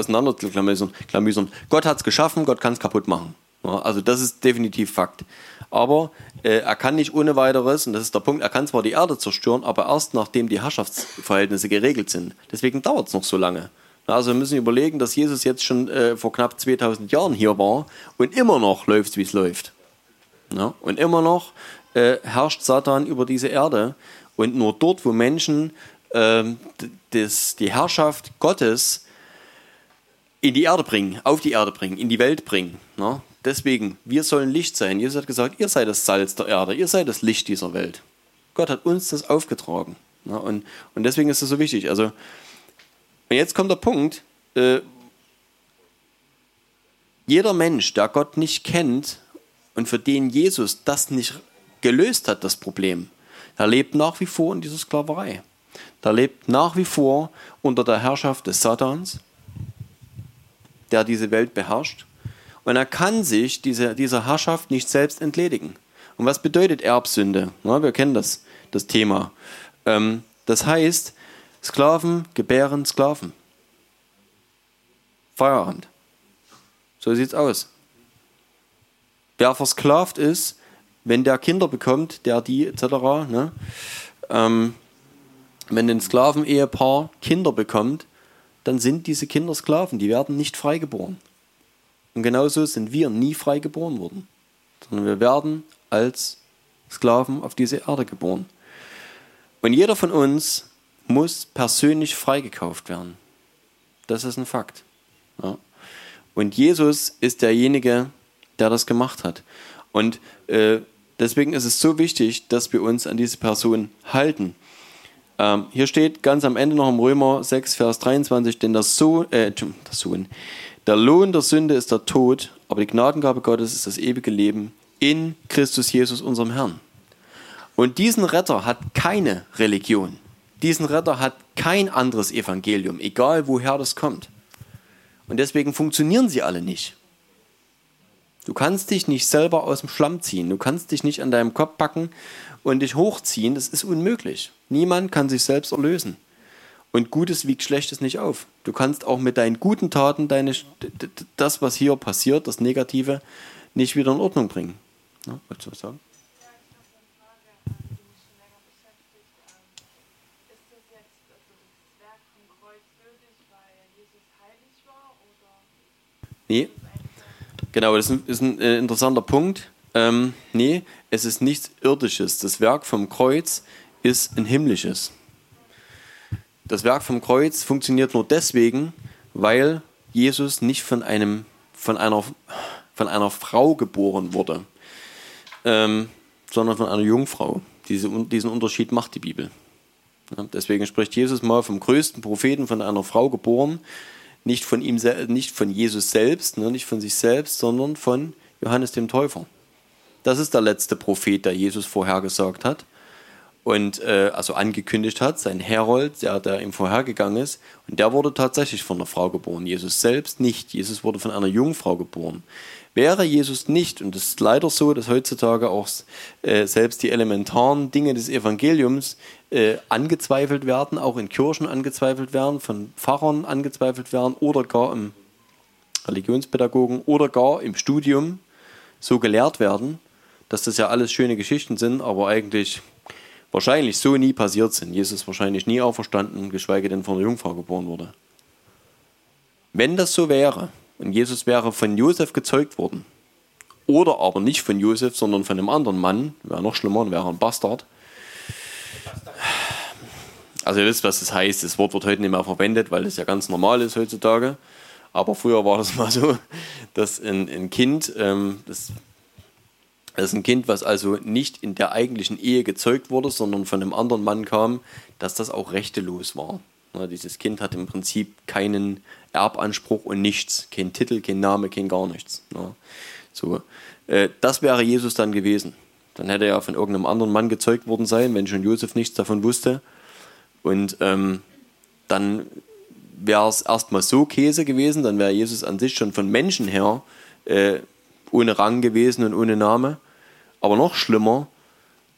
klamüsern. Gott hat es geschaffen, Gott kann es kaputt machen. Also das ist definitiv Fakt. Aber äh, er kann nicht ohne weiteres, und das ist der Punkt, er kann zwar die Erde zerstören, aber erst nachdem die Herrschaftsverhältnisse geregelt sind. Deswegen dauert es noch so lange. Also wir müssen überlegen, dass Jesus jetzt schon äh, vor knapp 2000 Jahren hier war und immer noch läuft, wie es läuft. Ja? Und immer noch äh, herrscht Satan über diese Erde. Und nur dort, wo Menschen äh, das, die Herrschaft Gottes in die Erde bringen, auf die Erde bringen, in die Welt bringen. Ja? Deswegen, wir sollen Licht sein. Jesus hat gesagt, ihr seid das Salz der Erde, ihr seid das Licht dieser Welt. Gott hat uns das aufgetragen. Ja? Und, und deswegen ist es so wichtig. Also und jetzt kommt der Punkt, äh, jeder Mensch, der Gott nicht kennt und für den Jesus das nicht gelöst hat, das Problem, der lebt nach wie vor in dieser Sklaverei. Der lebt nach wie vor unter der Herrschaft des Satans, der diese Welt beherrscht. Und er kann sich diese, dieser Herrschaft nicht selbst entledigen. Und was bedeutet Erbsünde? Na, wir kennen das, das Thema. Ähm, das heißt, Sklaven gebären Sklaven. Feierabend. So sieht's aus. Wer versklavt ist, wenn der Kinder bekommt, der die etc., ne, ähm, wenn ein Sklaven-Ehepaar Kinder bekommt, dann sind diese Kinder Sklaven, die werden nicht freigeboren. Und genauso sind wir nie freigeboren worden, sondern wir werden als Sklaven auf diese Erde geboren. Und jeder von uns muss persönlich freigekauft werden. Das ist ein Fakt. Ja. Und Jesus ist derjenige, der das gemacht hat. Und äh, deswegen ist es so wichtig, dass wir uns an diese Person halten. Ähm, hier steht ganz am Ende noch im Römer 6, Vers 23, denn der Sohn, äh, der Sohn, der Lohn der Sünde ist der Tod, aber die Gnadengabe Gottes ist das ewige Leben in Christus Jesus, unserem Herrn. Und diesen Retter hat keine Religion diesen Retter hat kein anderes Evangelium, egal woher das kommt. Und deswegen funktionieren sie alle nicht. Du kannst dich nicht selber aus dem Schlamm ziehen. Du kannst dich nicht an deinem Kopf packen und dich hochziehen. Das ist unmöglich. Niemand kann sich selbst erlösen. Und Gutes wiegt Schlechtes nicht auf. Du kannst auch mit deinen guten Taten deine, das, was hier passiert, das Negative, nicht wieder in Ordnung bringen. Ja, wolltest du was sagen? Nee. Genau, das ist ein, äh, interessanter Punkt. Ähm, nee, es ist nichts Irdisches. Das Werk vom Kreuz ist ein himmlisches. Das Werk vom Kreuz funktioniert nur deswegen, weil Jesus nicht von, einem, von, einer, von einer Frau geboren wurde, ähm, sondern von einer Jungfrau. Diese, diesen Unterschied macht die Bibel. Ja, deswegen spricht Jesus mal vom größten Propheten von einer Frau geboren, nicht von ihm, nicht von Jesus selbst, ne, nicht von sich selbst, sondern von Johannes dem Täufer. Das ist der letzte Prophet, der Jesus vorhergesagt hat und äh, also angekündigt hat, sein Herold, der, der ihm vorhergegangen ist, und der wurde tatsächlich von einer Frau geboren. Jesus selbst nicht. Jesus wurde von einer Jungfrau geboren. Wäre Jesus nicht, und es ist leider so, dass heutzutage auch äh, selbst die elementaren Dinge des Evangeliums äh, angezweifelt werden, auch in Kirchen angezweifelt werden, von Pfarrern angezweifelt werden oder gar im Religionspädagogen oder gar im Studium so gelehrt werden, dass das ja alles schöne Geschichten sind, aber eigentlich wahrscheinlich so nie passiert sind. Jesus wahrscheinlich nie auferstanden, geschweige denn von der Jungfrau geboren wurde. Wenn das so wäre, und Jesus wäre von Josef gezeugt worden. Oder aber nicht von Josef, sondern von einem anderen Mann. Wäre noch schlimmer, wäre ein Bastard. Also ihr wisst, was das heißt. Das Wort wird heute nicht mehr verwendet, weil es ja ganz normal ist heutzutage. Aber früher war das mal so, dass ein, ein Kind, ähm, das, das ist ein Kind, was also nicht in der eigentlichen Ehe gezeugt wurde, sondern von einem anderen Mann kam, dass das auch rechtelos war. Dieses Kind hat im Prinzip keinen Erbanspruch und nichts. Kein Titel, kein Name, kein gar nichts. So. Äh, das wäre Jesus dann gewesen. Dann hätte er von irgendeinem anderen Mann gezeugt worden sein, wenn schon Josef nichts davon wusste. Und ähm, dann wäre es erstmal so Käse gewesen, dann wäre Jesus an sich schon von Menschen her äh, ohne Rang gewesen und ohne Name. Aber noch schlimmer,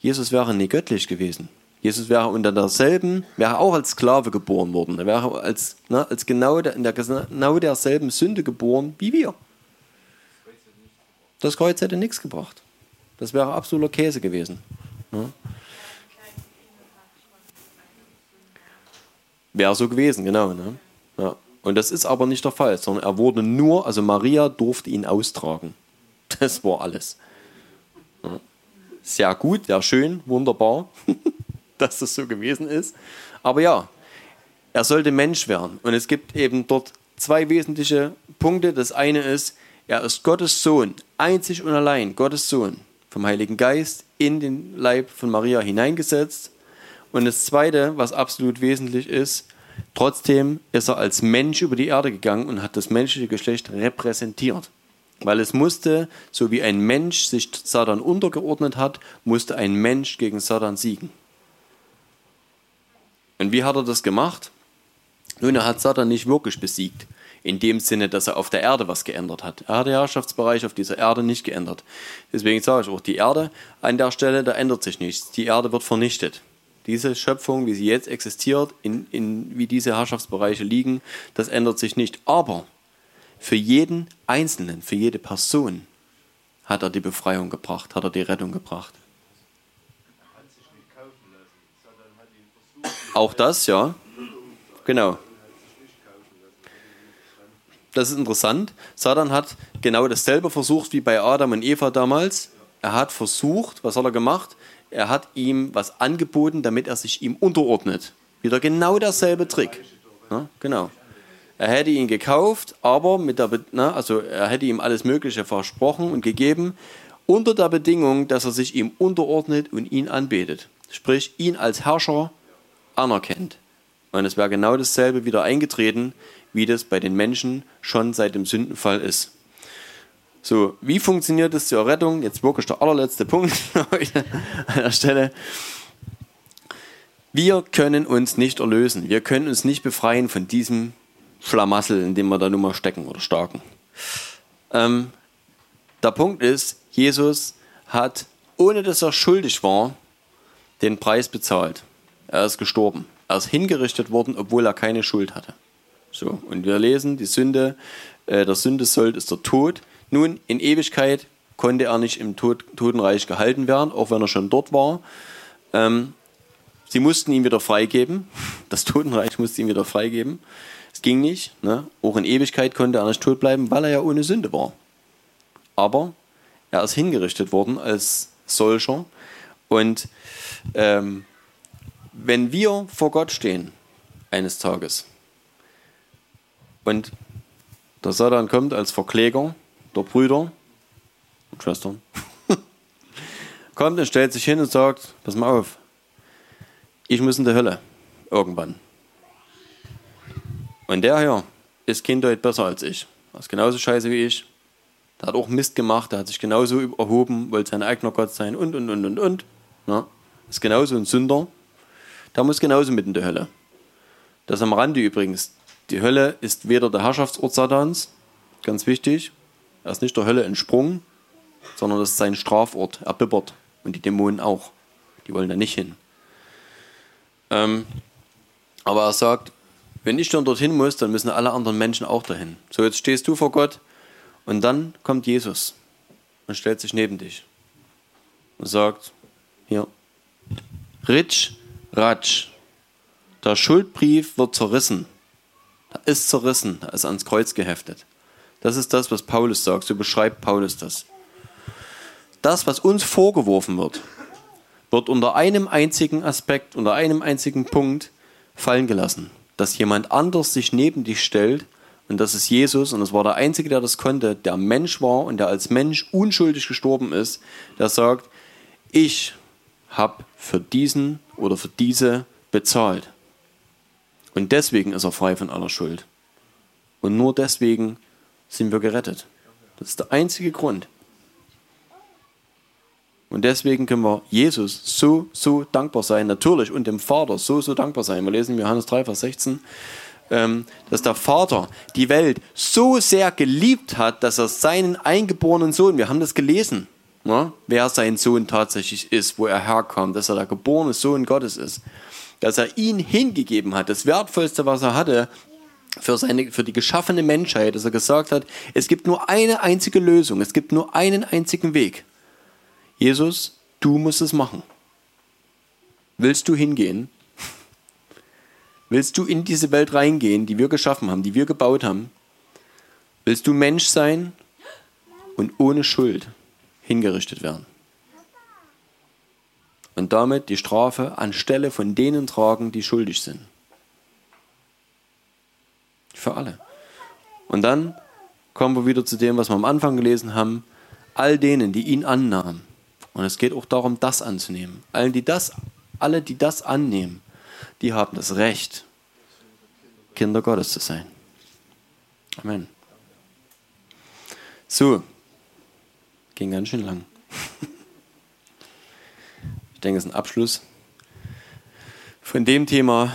Jesus wäre nie göttlich gewesen. Jesus wäre unter derselben, wäre auch als Sklave geboren worden. Er wäre als, ne, als genau der, in der genau derselben Sünde geboren wie wir. Das Kreuz hätte nichts gebracht. Das wäre absoluter Käse gewesen. Ne? Wäre so gewesen, genau. Ne? Ja. Und das ist aber nicht der Fall, sondern er wurde nur, also Maria durfte ihn austragen. Das war alles. Sehr gut, sehr schön, wunderbar, dass das so gewesen ist. Aber ja, er sollte Mensch werden. Und es gibt eben dort zwei wesentliche Punkte. Das eine ist, er ist Gottes Sohn, einzig und allein Gottes Sohn, vom Heiligen Geist in den Leib von Maria hineingesetzt. Und das zweite, was absolut wesentlich ist, trotzdem ist er als Mensch über die Erde gegangen und hat das menschliche Geschlecht repräsentiert. Weil es musste, so wie ein Mensch sich Satan untergeordnet hat, musste ein Mensch gegen Satan siegen. Und wie hat er das gemacht? Nun, er hat Satan nicht wirklich besiegt, in dem Sinne, dass er auf der Erde was geändert hat. Er hat den Herrschaftsbereich auf dieser Erde nicht geändert. Deswegen sage ich auch, die Erde an der Stelle, da ändert sich nichts. Die Erde wird vernichtet. Diese Schöpfung, wie sie jetzt existiert, in, in, wie diese Herrschaftsbereiche liegen, das ändert sich nicht. Aber für jeden Einzelnen, für jede Person hat er die Befreiung gebracht, hat er die Rettung gebracht. Auch das, ja. Genau. Das ist interessant. Satan hat genau dasselbe versucht wie bei Adam und Eva damals. Er hat versucht, was hat er gemacht? Er hat ihm was angeboten, damit er sich ihm unterordnet. Wieder genau derselbe Trick. Ja, genau. Er hätte ihn gekauft, aber mit der, na, also er hätte ihm alles Mögliche versprochen und gegeben, unter der Bedingung, dass er sich ihm unterordnet und ihn anbetet. Sprich, ihn als Herrscher anerkennt. Und es wäre genau dasselbe wieder eingetreten, wie das bei den Menschen schon seit dem Sündenfall ist. So, wie funktioniert das zur Rettung? Jetzt wirklich der allerletzte Punkt an der Stelle. Wir können uns nicht erlösen. Wir können uns nicht befreien von diesem Schlamassel, in dem wir da nun mal stecken oder starken. Ähm, der Punkt ist, Jesus hat, ohne dass er schuldig war, den Preis bezahlt. Er ist gestorben. Er ist hingerichtet worden, obwohl er keine Schuld hatte. So, und wir lesen, die Sünde, äh, der Sündesold ist der Tod. Nun, in Ewigkeit konnte er nicht im Tod, Totenreich gehalten werden, auch wenn er schon dort war. Ähm, sie mussten ihn wieder freigeben. Das Totenreich musste ihn wieder freigeben. Es ging nicht. Ne? Auch in Ewigkeit konnte er nicht tot bleiben, weil er ja ohne Sünde war. Aber er ist hingerichtet worden als solcher. Und ähm, wenn wir vor Gott stehen, eines Tages, und der Satan kommt als Verkläger der Brüder und Schwestern, kommt und stellt sich hin und sagt, pass mal auf, ich muss in die Hölle irgendwann. Und der hier ist kinddeut besser als ich. Er ist genauso scheiße wie ich. Der hat auch Mist gemacht, der hat sich genauso erhoben, wollte sein eigener Gott sein und, und, und, und, und. Ja. Ist genauso ein Sünder. Der muss genauso mit in die Hölle. Das am Rande übrigens. Die Hölle ist weder der Herrschaftsort Satans, ganz wichtig. Er ist nicht der Hölle entsprungen, sondern das ist sein Strafort. Er bibbert. Und die Dämonen auch. Die wollen da nicht hin. Ähm, aber er sagt, wenn ich dann dorthin muss, dann müssen alle anderen Menschen auch dahin. So, jetzt stehst du vor Gott und dann kommt Jesus und stellt sich neben dich und sagt, hier, Ritsch, Ratsch, der Schuldbrief wird zerrissen. Da ist zerrissen, da ist ans Kreuz geheftet. Das ist das, was Paulus sagt, so beschreibt Paulus das. Das, was uns vorgeworfen wird, wird unter einem einzigen Aspekt, unter einem einzigen Punkt fallen gelassen dass jemand anders sich neben dich stellt und das ist Jesus und es war der Einzige, der das konnte, der Mensch war und der als Mensch unschuldig gestorben ist, der sagt, ich habe für diesen oder für diese bezahlt. Und deswegen ist er frei von aller Schuld. Und nur deswegen sind wir gerettet. Das ist der einzige Grund. Und deswegen können wir Jesus so, so dankbar sein, natürlich, und dem Vater so, so dankbar sein. Wir lesen Johannes 3, Vers 16, ähm, dass der Vater die Welt so sehr geliebt hat, dass er seinen eingeborenen Sohn, wir haben das gelesen, ne, wer sein Sohn tatsächlich ist, wo er herkommt, dass er der geborene Sohn Gottes ist, dass er ihn hingegeben hat, das Wertvollste, was er hatte, für, seine, für die geschaffene Menschheit, dass er gesagt hat, es gibt nur eine einzige Lösung, es gibt nur einen einzigen Weg. Jesus, du musst es machen. Willst du hingehen? Willst du in diese Welt reingehen, die wir geschaffen haben, die wir gebaut haben? Willst du Mensch sein und ohne Schuld hingerichtet werden? Und damit die Strafe anstelle von denen tragen, die schuldig sind. Für alle. Und dann kommen wir wieder zu dem, was wir am Anfang gelesen haben. All denen, die ihn annahmen, und es geht auch darum, das anzunehmen. Allen, die das, alle, die das annehmen, die haben das Recht, Kinder Gottes zu sein. Amen. So, ging ganz schön lang. Ich denke, es ist ein Abschluss von dem Thema.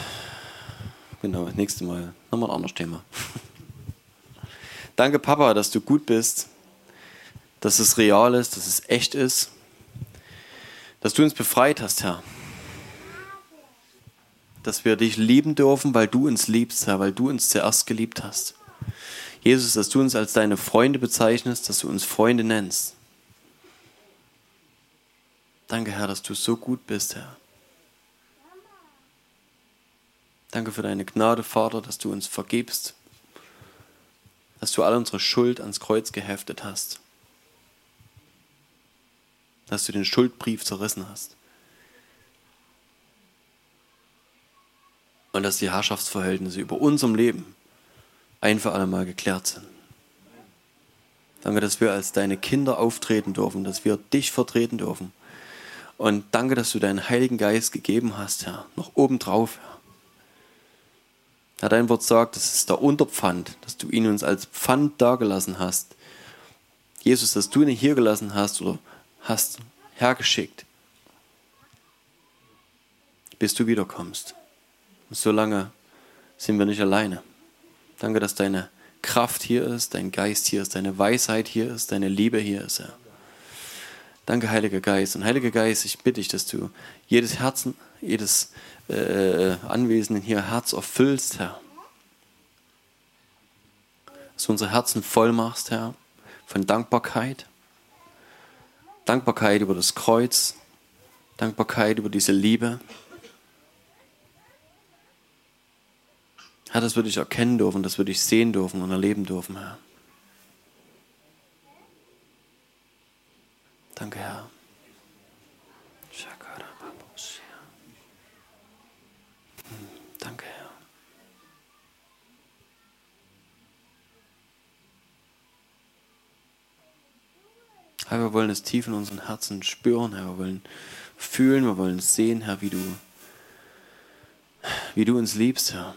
Genau, das nächste Mal nochmal ein anderes Thema. Danke, Papa, dass du gut bist, dass es real ist, dass es echt ist dass du uns befreit hast, Herr. Dass wir dich lieben dürfen, weil du uns liebst, Herr, weil du uns zuerst geliebt hast. Jesus, dass du uns als deine Freunde bezeichnest, dass du uns Freunde nennst. Danke, Herr, dass du so gut bist, Herr. Danke für deine Gnade, Vater, dass du uns vergibst, dass du all unsere Schuld ans Kreuz geheftet hast dass du den Schuldbrief zerrissen hast. Und dass die Herrschaftsverhältnisse über unserem Leben ein für alle Mal geklärt sind. Danke, dass wir als deine Kinder auftreten dürfen, dass wir dich vertreten dürfen. Und danke, dass du deinen Heiligen Geist gegeben hast, Herr, noch obendrauf, Herr. Herr, dein Wort sagt, das ist der Unterpfand, dass du ihn uns als Pfand dagelassen hast. Jesus, dass du ihn hier gelassen hast oder hast hergeschickt, bis du wiederkommst. Und solange sind wir nicht alleine. Danke, dass deine Kraft hier ist, dein Geist hier ist, deine Weisheit hier ist, deine Liebe hier ist, Herr. Danke, Heiliger Geist. Und Heiliger Geist, ich bitte dich, dass du jedes Herzen, jedes äh, Anwesenden hier Herz erfüllst, Herr. Dass du unsere Herzen voll machst, Herr, von Dankbarkeit, Dankbarkeit über das Kreuz, Dankbarkeit über diese Liebe. Herr, das würde ich erkennen dürfen, das würde ich sehen dürfen und erleben dürfen, Herr. Danke, Herr. Herr, wir wollen es tief in unseren Herzen spüren, Herr. Wir wollen fühlen, wir wollen sehen, Herr, wie du, wie du uns liebst, Herr.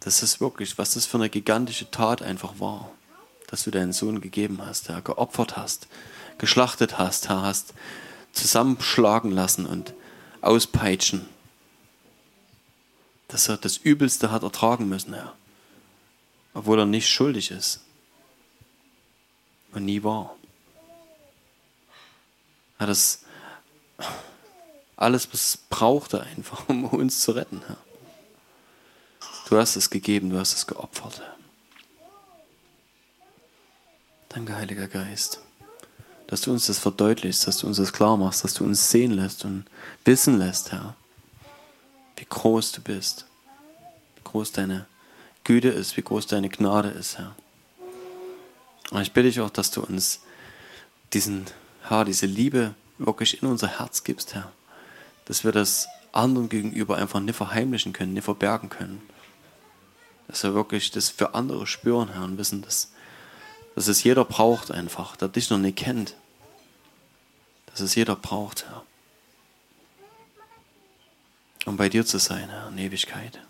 Das ist wirklich, was das für eine gigantische Tat einfach war, dass du deinen Sohn gegeben hast, Herr, geopfert hast, geschlachtet hast, Herr, hast zusammenschlagen lassen und auspeitschen. Dass er das Übelste hat ertragen müssen, Herr. Obwohl er nicht schuldig ist und nie war. Ja, das alles, was es brauchte, einfach, um uns zu retten. Herr. Du hast es gegeben, du hast es geopfert. Herr. Danke, Heiliger Geist, dass du uns das verdeutlichst, dass du uns das klar machst, dass du uns sehen lässt und wissen lässt, Herr, wie groß du bist, wie groß deine Güte ist, wie groß deine Gnade ist, Herr. Und ich bitte dich auch, dass du uns diesen Herr, diese Liebe wirklich in unser Herz gibst, Herr. Dass wir das anderen gegenüber einfach nicht verheimlichen können, nicht verbergen können. Dass wir wirklich das für andere spüren, Herr, und wissen, dass, dass es jeder braucht einfach, der dich noch nicht kennt. Dass es jeder braucht, Herr. Um bei dir zu sein, Herr, in Ewigkeit.